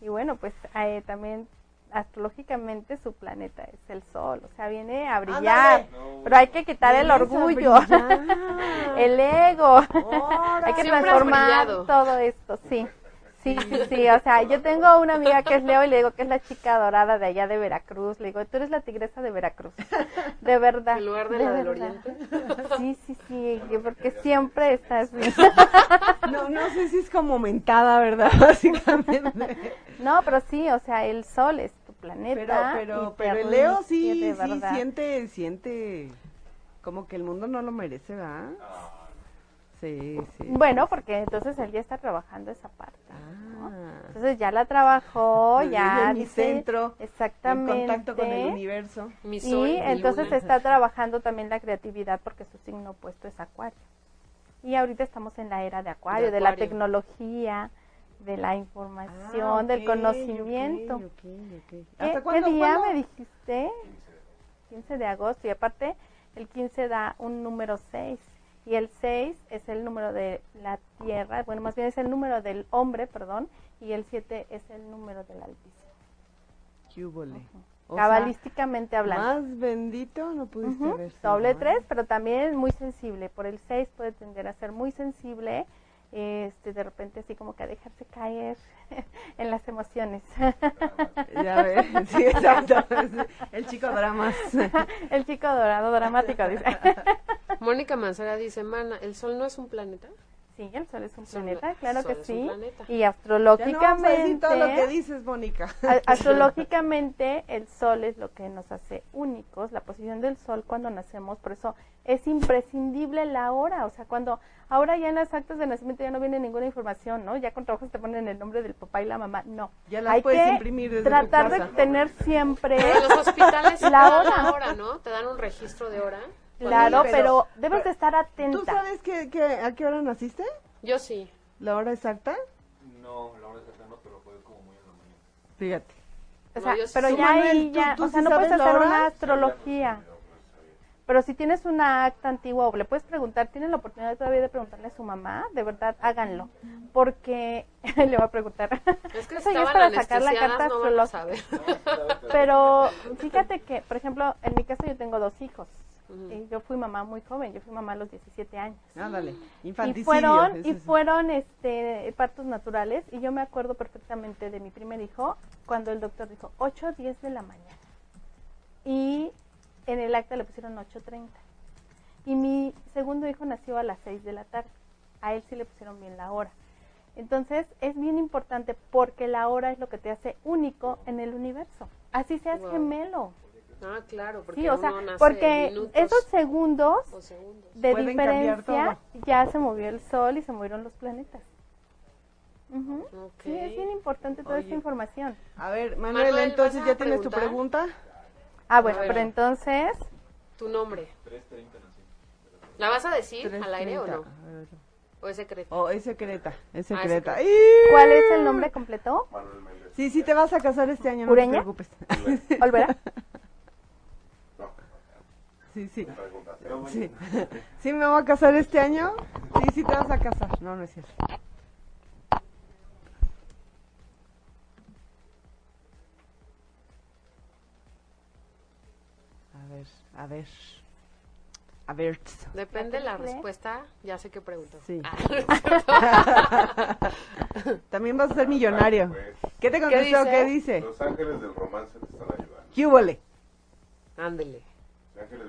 Y bueno, pues eh, también astrológicamente su planeta es el sol. O sea, viene a brillar. No, Pero hay que quitar el orgullo, el ego. Hay que transformar todo esto, sí. Sí, sí, sí, o sea, yo tengo una amiga que es Leo y le digo que es la chica dorada de allá de Veracruz. Le digo, tú eres la tigresa de Veracruz. De verdad. En lugar de la del oriente. Sí, sí, sí, porque siempre estás bien. No, no sé si es como mentada, ¿verdad? Básicamente. No, pero sí, o sea, el sol es Pero, planeta. pero, te pero el Leo sí, sí siente, siente como que el mundo no lo merece, ¿verdad? Sí, sí. Bueno, porque entonces él ya está trabajando esa parte. Ah. Entonces ya la trabajó, ya mi dice centro, exactamente. En contacto con el universo. Mi sol, Y mi entonces luna. está trabajando también la creatividad porque su signo opuesto es Acuario. Y ahorita estamos en la era de Acuario, de, De la tecnología, de la información, Ah, del ok, conocimiento. ok, ok, ok. ¿Qué, ¿Hasta qué cuándo? día cuándo? me dijiste? 15 de agosto. Y aparte, el 15 da un número 6. Y el 6 es el número de la tierra, bueno, más bien es el número del hombre, perdón. Y el 7 es el número del altísimo. ¿Qué húbole? O sea, Cabalísticamente hablando. Más bendito no pudiste Ujú, haber sido, Doble ¿eh? 3, pero también muy sensible. Por el 6 puede tender a ser muy sensible, este, de repente así como que a dejarse caer en las emociones. Ya ves, sí, exacto. El chico dramas. el chico dorado dramático dice. Mónica Mancera dice, Mana, ¿el sol no es un planeta? Sí, el Sol es un planeta, claro Sol que es un sí. planeta. Y Ya no vamos a decir astrológicamente, todo lo que dices, Mónica. astrológicamente el Sol es lo que nos hace únicos, la posición del Sol cuando nacemos, por eso es imprescindible la hora, o sea, cuando ahora ya en las actas de nacimiento ya no viene ninguna información, ¿no? Ya con trabajos te ponen el nombre del papá y la mamá, no. Ya las Hay puedes que imprimir desde tu tratar de tener siempre Pero en los hospitales La hora. la hora, ¿no? Te dan un registro de hora. Claro, Sí, pero, pero- debes de estar ¿Tú atenta. sabes que, que- a qué hora naciste? Yo sí. ¿La hora exacta? No, la hora exacta no, pero fue como muy en la mañana. Fíjate. O No, sea, sí. pero ¿Tú, ya ahí tú- ya, tú o sea, sí no puedes hacer hora? una astrología. Pero si tienes una acta antigua o le puedes preguntar, tienen la oportunidad todavía de preguntarle a su mamá, de verdad, háganlo. Porque le va a preguntar. Es que Eso si ya es para sacar la carta no van a astrológica. saber. Pero fíjate que, por ejemplo, en mi caso yo tengo dos hijos. Y yo fui mamá muy joven, yo fui mamá a los 17 años. Ándale. Y Infanticidio. fueron, es y fueron este, partos naturales y yo me acuerdo perfectamente de mi primer hijo cuando el doctor dijo 8 10 de la mañana y en el acta le pusieron 8.30 y mi segundo hijo nació a las 6 de la tarde, a él sí le pusieron bien la hora. Entonces es bien importante porque la hora es lo que te hace único en el universo, así seas Wow. gemelo. Ah, claro, porque Sí, o sea, uno nace porque minutos esos segundos o segundos. de diferencia ya se movió el sol y se movieron los planetas. Sí, es bien importante toda esta Oye. información. A ver, Manuel, Manuel, entonces ¿vas ya tienes tu pregunta. Ah, bueno, pero entonces, Tu nombre. 3.30 nací. ¿La vas a decir al aire o 3:30. no? ¿O es secreto? Oh, es secreta, es Ah, es secreta. secreta. ¡Ih! ¿cuál es el nombre completo? Manuel Méndez. Sí, sí te vas a casar este año, no ¿Ureña? te preocupes. ¿Olvera? Sí, sí. Sí. ¿Sí me voy a casar este año? Sí, sí te vas a casar. No, no es cierto. A ver, a ver. A ver. Depende de la respuesta, ya sé qué preguntas. Sí. Ah, También vas a ser millonario. Pues, ¿Qué te contestó? dice? ¿Qué dice? los ángeles del romance te están ayudando. ¿Qué? Ándele. Los ángeles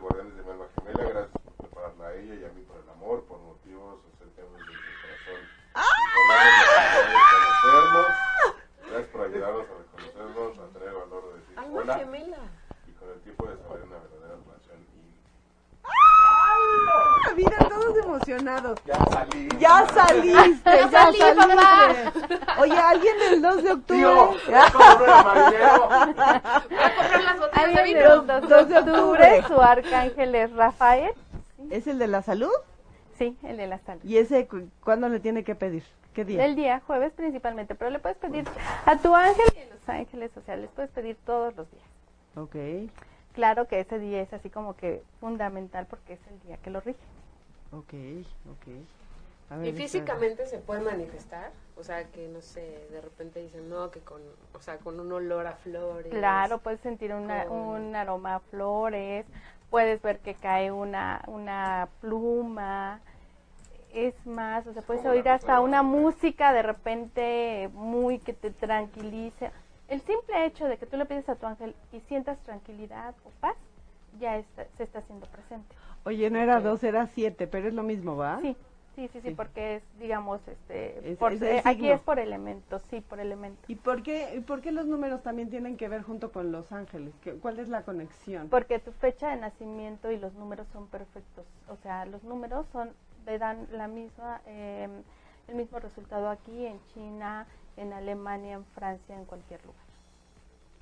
gracias por prepararla a ella y a mí por el amor, por motivos acercados de mi corazón. De conocernos. Gracias por ayudarnos a reconocernos, a el valor de decir Alma hola gemela. y con el tiempo de saber una verdadera relación. Y Mira, todos emocionados. ya salí. Ya saliste, ya, salí, saliste. Oye, ¿alguien del 2 de octubre? Tío. Voy a comprar las botellas de Alguien vino. del 2 de Dos de octubre, su arcángel es Rafael. ¿Es el de la salud? Sí, el de la salud. ¿Y ese cu- cuándo le tiene que pedir? ¿Qué día? El día jueves principalmente, pero le puedes pedir a tu ángel y a los ángeles, o sea, les puedes pedir todos los días. Ok, Claro que ese día es así como que fundamental porque es el día que lo rige. Ok, ok. A ver, ¿Y físicamente se puede manifestar? O sea, que no sé, de repente dicen, no, que con, o sea, con un olor a flores. Claro, puedes sentir una, Con- un aroma a flores, puedes ver que cae una, una pluma, es más, o sea, puedes oír hasta una música de repente muy que te tranquilice. El simple hecho de que tú le pides a tu ángel y sientas tranquilidad o paz, ya está- se está haciendo presente. Oye, no era dos, era siete, pero es lo mismo, ¿va? Sí, sí, sí, sí, Sí. porque es, digamos, este, Es- por- es eh, aquí es por elementos, sí, por elementos. ¿Y por qué, y por qué los números también tienen que ver junto con los ángeles? ¿Qué- ¿Cuál es la conexión? Porque tu fecha de nacimiento y los números son perfectos. O sea, los números son le dan la misma eh, el mismo resultado aquí en China, en Alemania, en Francia, en cualquier lugar.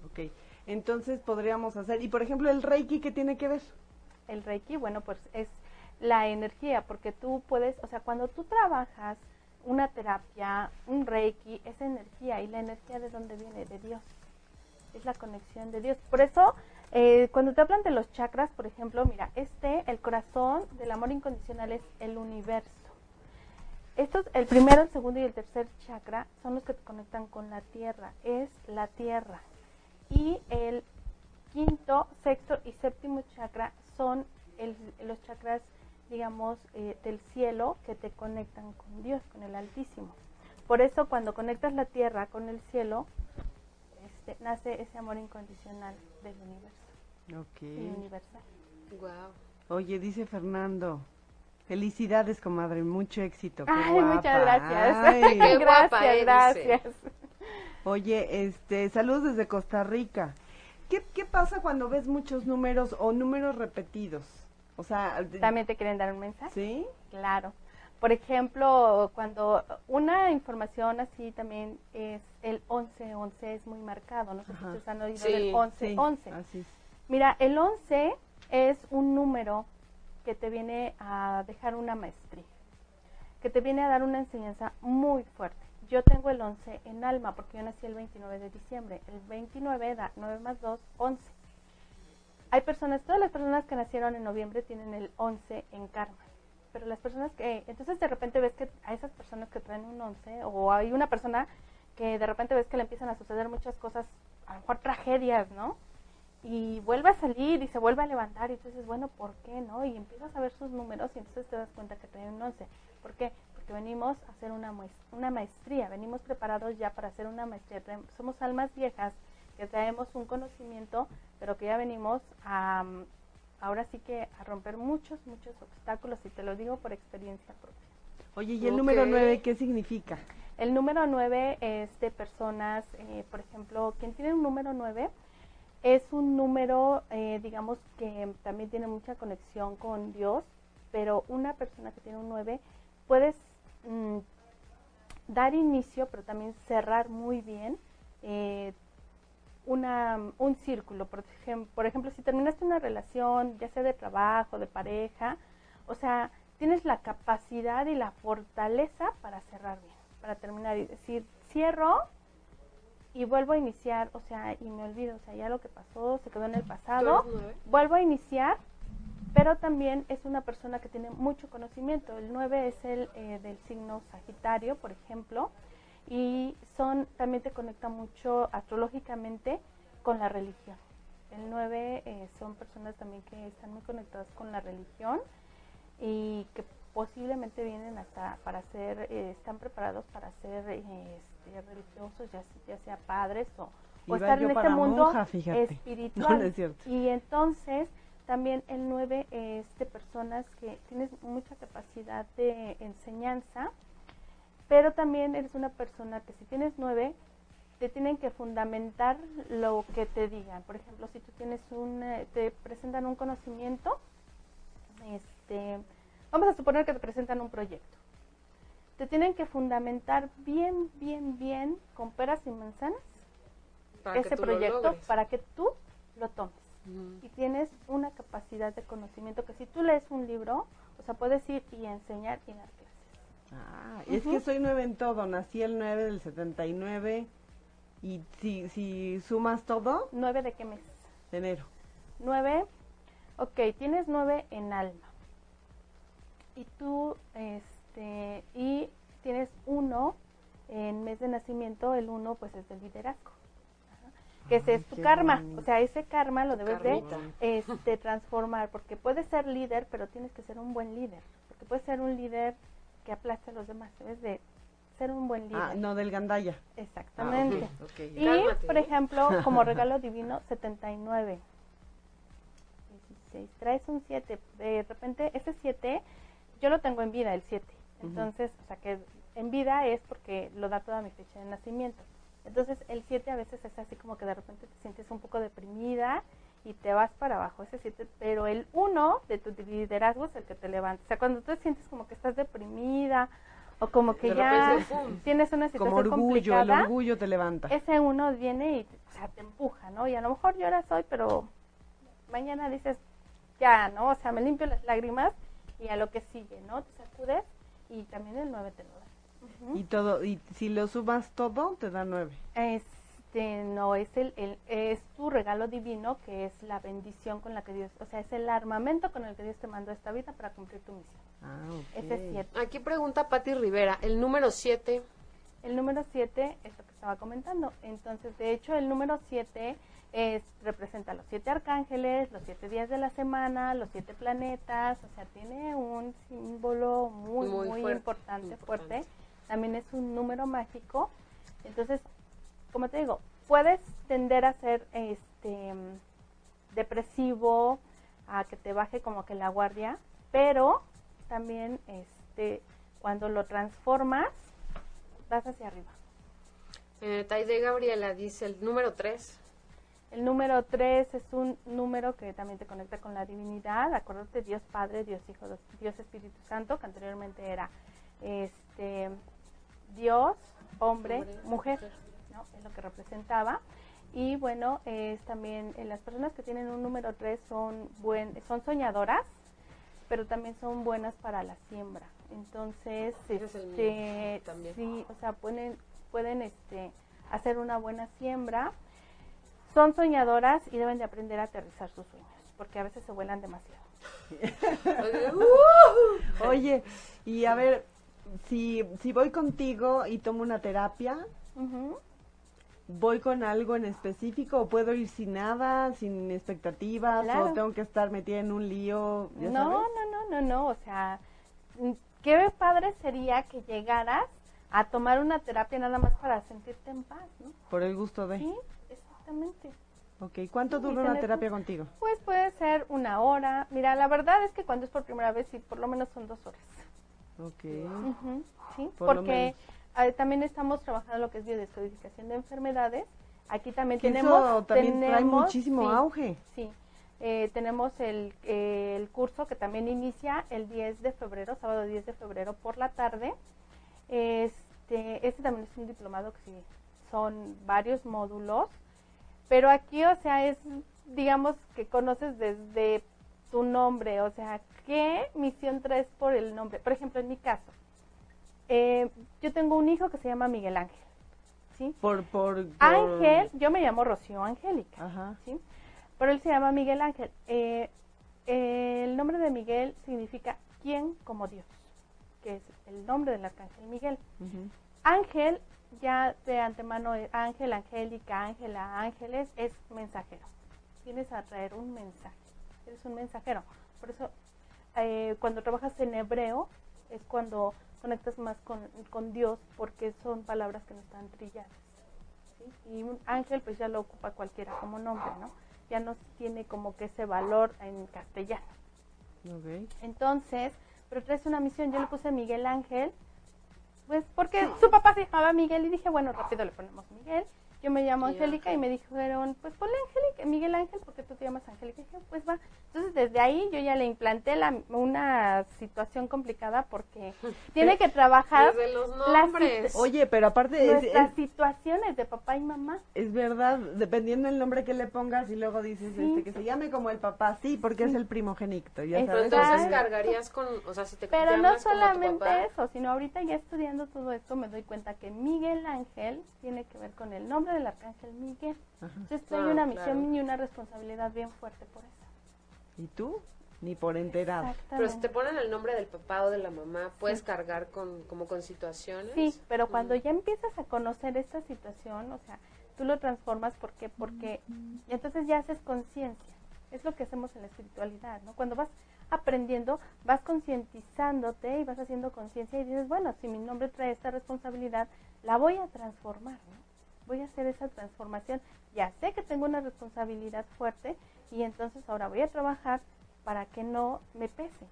Ok, entonces podríamos hacer, y por ejemplo el Reiki, ¿qué tiene que ver? El Reiki, bueno, pues es la energía, porque tú puedes, o sea, cuando tú trabajas una terapia, un Reiki, es energía, y la energía de dónde viene, de Dios. Es la conexión de Dios. Por eso, eh, cuando te hablan de los chakras, por ejemplo, mira, este, el corazón del amor incondicional es el universo. Estos, el primero, el segundo y el tercer chakra son los que te conectan con la tierra, es la tierra. Y el quinto, sexto y séptimo chakra son el- los chakras, digamos, eh, del cielo que te conectan con Dios, con el Altísimo. Por eso cuando conectas la tierra con el cielo, este, nace ese amor incondicional del universo y Ok. universal. Wow. Oye, dice Fernando, Felicidades, comadre, mucho éxito. qué Ay, guapa. muchas gracias. Ay. Qué guapa, gracias, eh, gracias. Oye, este, saludos desde Costa Rica. ¿Qué, ¿Qué pasa cuando ves muchos números o números repetidos? O sea, ¿También te quieren dar un mensaje? ¿sí? Claro. Por ejemplo, cuando una información así también es el 11-11 es muy marcado. No sé Ajá. si ustedes han oído Sí, del 11-11. Sí, así es. Mira, el 11 es un número que te viene a dejar una maestría, que te viene a dar una enseñanza muy fuerte. Yo tengo el 11 en alma porque yo nací el 29 de diciembre. El 29 da 9 más 2, 11. Hay personas, todas las personas que nacieron en noviembre tienen el 11 en karma. Pero las personas que, entonces de repente ves que a esas personas que traen un 11, o hay una persona que de repente ves que le empiezan a suceder muchas cosas, a lo mejor tragedias, ¿no? y vuelve a salir y se vuelve a levantar y entonces bueno ¿por qué no? y empiezas a ver sus números y entonces te das cuenta que trae un 11 ¿por qué? Porque venimos a hacer una, una maestría venimos preparados ya para hacer una maestría. Somos almas viejas que traemos un conocimiento pero que ya venimos a ahora sí que a romper muchos muchos obstáculos y te lo digo por experiencia propia. Oye, ¿y el número 9 qué significa? el número 9 es de personas, eh, por ejemplo, quien tiene un número 9 es un número, eh, digamos, que también tiene mucha conexión con Dios, pero una persona que tiene un 9 puedes mm, dar inicio, pero también cerrar muy bien eh, una, un círculo. Por, ejem- por ejemplo, si terminaste una relación, ya sea de trabajo, de pareja, o sea, tienes la capacidad y la fortaleza para cerrar bien, para terminar y decir, cierro y vuelvo a iniciar, o sea, y me olvido, o sea, ya lo que pasó se quedó en el pasado, vuelvo a iniciar, pero también es una persona que tiene mucho conocimiento. El 9 es el eh, del signo Sagitario, por ejemplo, y son también te conecta mucho astrológicamente con la religión. El 9 eh, son personas también que están muy conectadas con la religión y que posiblemente vienen hasta para ser, eh, están preparados para ser este, religiosos, ya, ya sea padres o, estar en este mundo monja, espiritual. No, no es cierto. Y entonces también el 9 es de personas que tienes mucha capacidad de enseñanza, pero también eres una persona que si tienes 9 te tienen que fundamentar lo que te digan. Por ejemplo, si tú tienes un, eh, te presentan un conocimiento, este, vamos a suponer que te presentan un proyecto. Te tienen que fundamentar bien, bien, bien, con peras y manzanas, Para ese proyecto para que tú lo tomes. Y tienes una capacidad de conocimiento que si tú lees un libro, o sea, puedes ir y enseñar y dar clases. Ah, es que soy 9 en todo. Nací el 9 del 79. Y si, si sumas todo, ¿Nueve de qué mes? de enero. Nueve, ok, tienes nueve en alma. Y tú, este, y tienes uno en mes de nacimiento, el uno pues es del liderazgo. Que ese es tu karma. O sea, ese karma lo debes de este, transformar, porque puedes ser líder, pero tienes que ser un buen líder. Porque puedes ser un líder que aplaste a los demás, debes de ser un buen líder. Ah, no, del Gandaya. Exactamente. Ah. Y, Cálmate, por ¿eh? ejemplo, como regalo divino, 79. 16. Traes un 7. De repente, ese 7, yo lo tengo en vida, el 7. Entonces, o sea, que en vida es porque lo da toda mi fecha de nacimiento. Entonces, el 7 a veces es así como que de repente te sientes un poco deprimida y te vas para abajo, ese 7. Pero el 1 de tu liderazgo es el que te levanta. O sea, cuando tú sientes como que estás deprimida o como que ya tienes una situación Como orgullo, el complicada orgullo te levanta. ese uno viene y o sea, te empuja, ¿no? Y a lo mejor lloras hoy, pero mañana dices, ya, ¿no? O sea, me limpio las lágrimas y a lo que sigue, ¿no? Te sacudes y también el 9 te lo da. Y todo, y si lo sumas todo, te da 9. Este, no, es el, el- es tu regalo divino, que es la bendición con la que Dios, o sea, es el armamento con el que Dios te mandó a esta vida para cumplir tu misión. Ah, ok. Ese es 7. Aquí pregunta Patti Rivera, el número 7, El número 7 es lo que estaba comentando. Entonces, de hecho, el número 7 es, representa los siete arcángeles, los siete días de la semana, los siete planetas, o sea, tiene un símbolo muy, Muy muy, fuerte, importante, importante. fuerte. También es un número mágico. Entonces, como te digo, puedes tender a ser este depresivo, a que te baje como que la guardia, pero también este cuando lo transformas vas hacia arriba. Taide Gabriela dice el número 3. El número 3 es un número que también te conecta con la divinidad. Acuérdate, Dios Padre, Dios Hijo, Dios Espíritu Santo, que anteriormente era este Dios, hombre, Hombre, mujer, mujer. ¿no? Es lo que representaba. Y bueno, es también eh, las personas que tienen un número 3 son, buen, son soñadoras, pero también son buenas para la siembra. Entonces, Ese es el este, mío también. sí, o sea, pueden, pueden este, hacer una buena siembra. Son soñadoras y deben de aprender a aterrizar sus sueños, porque a veces se vuelan demasiado. Oye, y a ver, si, si voy contigo y tomo una terapia. ¿voy con algo en específico o puedo ir sin nada, sin expectativas Claro. o tengo que estar metida en un lío? ¿ya No, sabes? no, no, no, no, o sea, mm, qué padre sería que llegaras a tomar una terapia nada más para sentirte en paz, ¿no? Por el gusto de. Sí, exactamente. Ok, ¿cuánto Sí, dura una terapia contigo? Pues puede ser una hora. Mira, la verdad es que cuando es por primera vez, sí, por lo menos son dos horas. Ok. Sí, Por porque eh, también estamos trabajando lo que es biodescodificación de enfermedades. Aquí también tenemos... eso también trae tenemos- muchísimo sí, auge. Sí, eh, tenemos el, eh, el curso que también inicia el 10 de febrero, sábado 10 de febrero por la tarde. Este, este también es un diplomado que sí, son varios módulos, pero aquí, o sea, es, digamos, que conoces desde tu nombre, o sea, ¿qué misión traes por el nombre? Por ejemplo, en mi caso, eh, yo tengo un hijo que se llama Miguel Ángel, ¿sí? Por, por, por- Ángel, yo me llamo Rocío Angélica. Ajá. ¿sí? Pero él se llama Miguel Ángel. Eh, eh, el nombre de Miguel significa quien como Dios, que es el nombre del arcángel Miguel. Ángel, ya de antemano, eh, Ángel, Angélica, Ángela, Ángeles, es mensajero. Tienes a traer un mensaje. Eres un mensajero. Por eso, eh, cuando trabajas en hebreo, es cuando conectas más con, con Dios, porque son palabras que no están trilladas. ¿sí? Y un ángel, pues ya lo ocupa cualquiera como nombre, ¿no? Ya no tiene como que ese valor en castellano. Ok. Entonces, pero traes una misión. Yo le puse Miguel Ángel, pues porque su papá se llamaba Miguel y dije, bueno, rápido le ponemos Miguel. Yo me llamo Angélica y me dijeron, pues ponle Angélica, Miguel Ángel, porque tú te llamas Angélica. Y dije, pues va. Entonces, desde ahí yo ya le implanté la, una situación complicada porque tiene que trabajar Desde los nombres. Oye, pero aparte es, nuestras es, situaciones de papá y mamá. es verdad, dependiendo del nombre que le pongas y luego dices Sí. este que se llame como el papá, sí, porque es el primogénito, ya Pero sabes. entonces cargarías con, o sea, si te Pero no llamas como tu solamente papá, eso, sino ahorita ya estudiando todo esto me doy cuenta que Miguel Ángel tiene que ver con el nombre del arcángel Miguel. Ajá. Entonces hay Ah, una claro. misión y una responsabilidad bien fuerte por eso. ¿Y tú? Ni por enterado. Pero si te ponen el nombre del papá o de la mamá, puedes cargar con, como con situaciones. Sí, pero Mm. cuando ya empiezas a conocer esta situación, o sea, tú lo transformas ¿por qué? porque y entonces ya haces conciencia. Es lo que hacemos en la espiritualidad, ¿no? Cuando vas aprendiendo, vas concientizándote y vas haciendo conciencia y dices, bueno, si mi nombre trae esta responsabilidad, la voy a transformar, ¿no? Voy a hacer esa transformación. Ya sé que tengo una responsabilidad fuerte y entonces ahora voy a trabajar para que no me pese.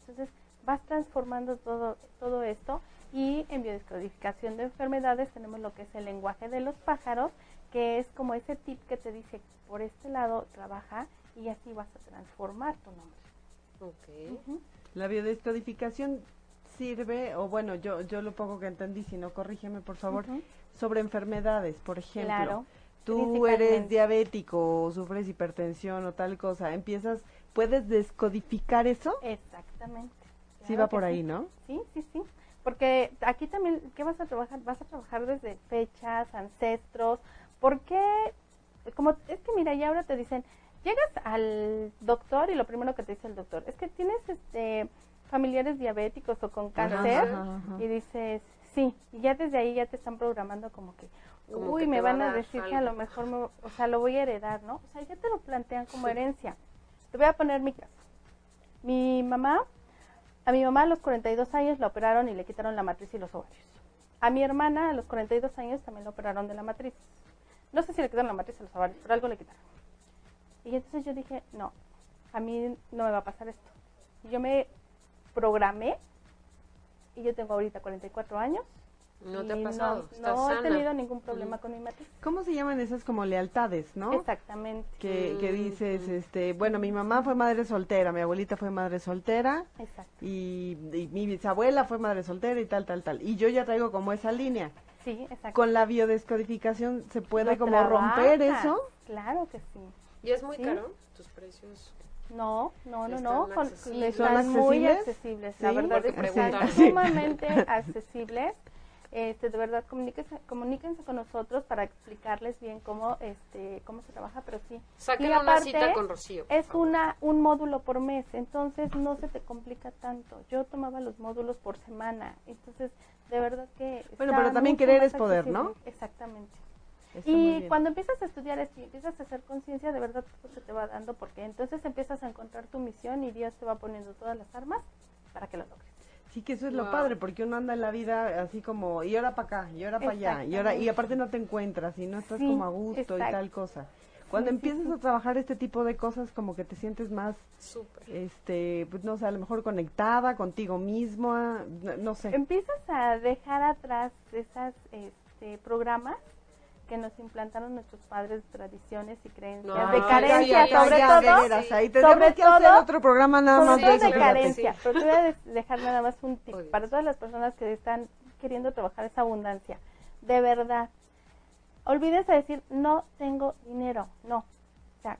Entonces vas transformando todo, todo esto y en biodescodificación de enfermedades tenemos lo que es el lenguaje de los pájaros, que es como ese tip que te dice por este lado trabaja y así vas a transformar tu nombre. Ok. La biodescodificación sirve, o bueno, yo, yo lo poco que entendí, si no, corrígeme por favor, sobre enfermedades, por ejemplo. Claro, Tú eres diabético o sufres hipertensión o tal cosa, empiezas, ¿puedes descodificar eso? Exactamente. Sí va por sí. ahí, ¿no? Sí, sí, sí. Porque aquí también, ¿qué vas a trabajar? Vas a trabajar desde fechas, ancestros. porque Como es que mira, ya ahora te dicen, llegas al doctor y lo primero que te dice el doctor es que tienes este familiares diabéticos o con cáncer ajá, ajá. y dices, sí, y ya desde ahí ya te están programando como que, Como uy, me van a a decir que a algo". lo mejor, me, o sea, lo voy a heredar, ¿no? O sea, ya te lo plantean como herencia. Te voy a poner mi caso. Mi mamá, a mi mamá a los 42 años la operaron y le quitaron la matriz y los ovarios. A mi hermana a los 42 años también la operaron de la matriz. No sé si le quitaron la matriz y los ovarios, pero algo le quitaron. Y entonces yo dije, no, a mí no me va a pasar esto. Y yo me programé y yo tengo ahorita 44 años. No te ha pasado. No, he tenido ningún problema con mi matriz. ¿Cómo se llaman esas como lealtades, no? Exactamente. Que, que Mm, dices, mm. este, bueno, mi mamá fue madre soltera, mi abuelita fue madre soltera Exacto. y, y mi bisabuela fue madre soltera y tal, tal, tal. Y yo ya traigo como esa línea. Sí, exacto. Con la biodescodificación se puede Lo como romper eso. Claro que sí. ¿Y es muy Sí. caro? Tus precios. No, no, no, Están no. Con, accesibles. están ¿Son muy accesibles? La verdad porque es que están sumamente accesibles. Este, de verdad, comuníquense, comuníquense con nosotros para explicarles bien cómo, este, cómo se trabaja, pero sí. Saquen Y una aparte, cita con Rocío. Es favor. una, un módulo por mes, entonces no se te complica tanto. Yo tomaba los módulos por semana, entonces de verdad que... Bueno, pero también querer es poder, ¿no? Exactamente. Está Y cuando empiezas a estudiar esto y empiezas a hacer conciencia, de verdad todo se te va dando, porque entonces empiezas a encontrar tu misión y Dios te va poniendo todas las armas para que lo logres. Sí, que eso es lo padre, porque uno anda en la vida así como, y ahora para acá, y ahora para allá, y ahora y aparte no te encuentras, y no estás Sí, como a gusto y tal cosa. Cuando Sí, empiezas sí. a trabajar este tipo de cosas, como que te sientes más, Súper. este, pues no sé, a lo mejor conectada contigo misma, no, no sé. Empiezas a dejar atrás esas este, programas que nos implantaron nuestros padres, tradiciones y creencias No, de ya, carencia, ya, sobre ya, de todo, veras, sí. sobre que hacer todo- otro programa nada más de de eso, fíjate. carencia. Pero te voy a dejar nada más un tip para todas las personas que están queriendo trabajar esa abundancia. De verdad, olvídense de decir, no tengo dinero. No. O sea,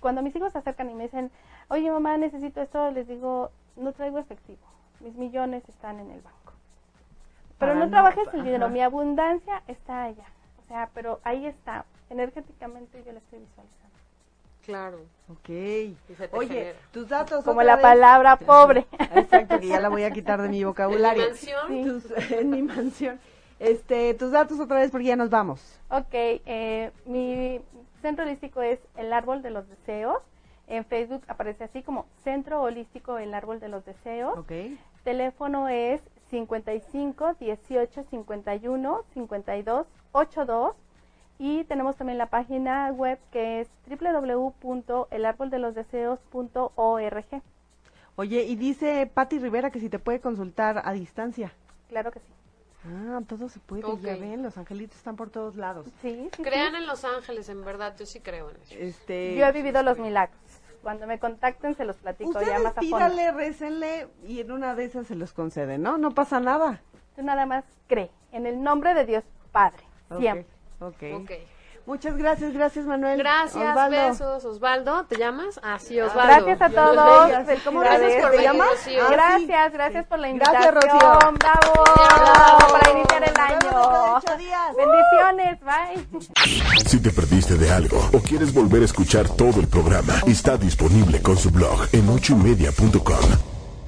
cuando mis hijos se acercan y me dicen, oye mamá, necesito esto, les digo, no traigo efectivo. Mis millones están en el banco. Pero Para no no- trabajes el dinero, ajá. mi abundancia está allá. O sea, pero ahí está. Energéticamente yo la estoy visualizando. Claro. Ok. Oye, genera. tus datos. Como la vez. palabra pobre. Exacto, que ya la voy a quitar de mi ¿En mi vocabulario. mansión? Sí. Tus- en mi mansión. Este, tus datos otra vez porque ya nos vamos. Ok, eh, mi centro holístico es el Árbol de los Deseos. En Facebook aparece así como Centro Holístico El Árbol de los Deseos. Ok. Teléfono es 55 18 51 52 82. Y tenemos también la página web que es www.elarboldelosdeseos.org. Oye, y dice Patti Rivera que si te puede consultar a distancia. Claro que sí. Ah, todo se puede, Ok. ya ven, los angelitos están por todos lados. Sí, sí, Crean sí. en Los Ángeles, en verdad. Yo sí creo en eso. Este, Yo he vivido los milagros. Cuando me contacten se los platico ya más a fondo. pídale, récenle y en una de esas se los concede, ¿no? No pasa nada. Tú nada más cree en el nombre de Dios Padre. Siempre. ok. Ok. Muchas gracias, gracias Manuel. Gracias, Osvaldo. besos. Osvaldo, ¿te llamas? Ah, sí, Osvaldo. Gracias a todos. ¿Cómo gracias por ¿Te llamas? Ah, sí. Gracias, gracias por la Gracias, invitación. Rocío. Bravo, Bravo. bravo, para iniciar el de año. días. Bendiciones, bye. Si te perdiste de algo o quieres volver a escuchar todo el programa, está disponible con su blog en ochoymedia.com.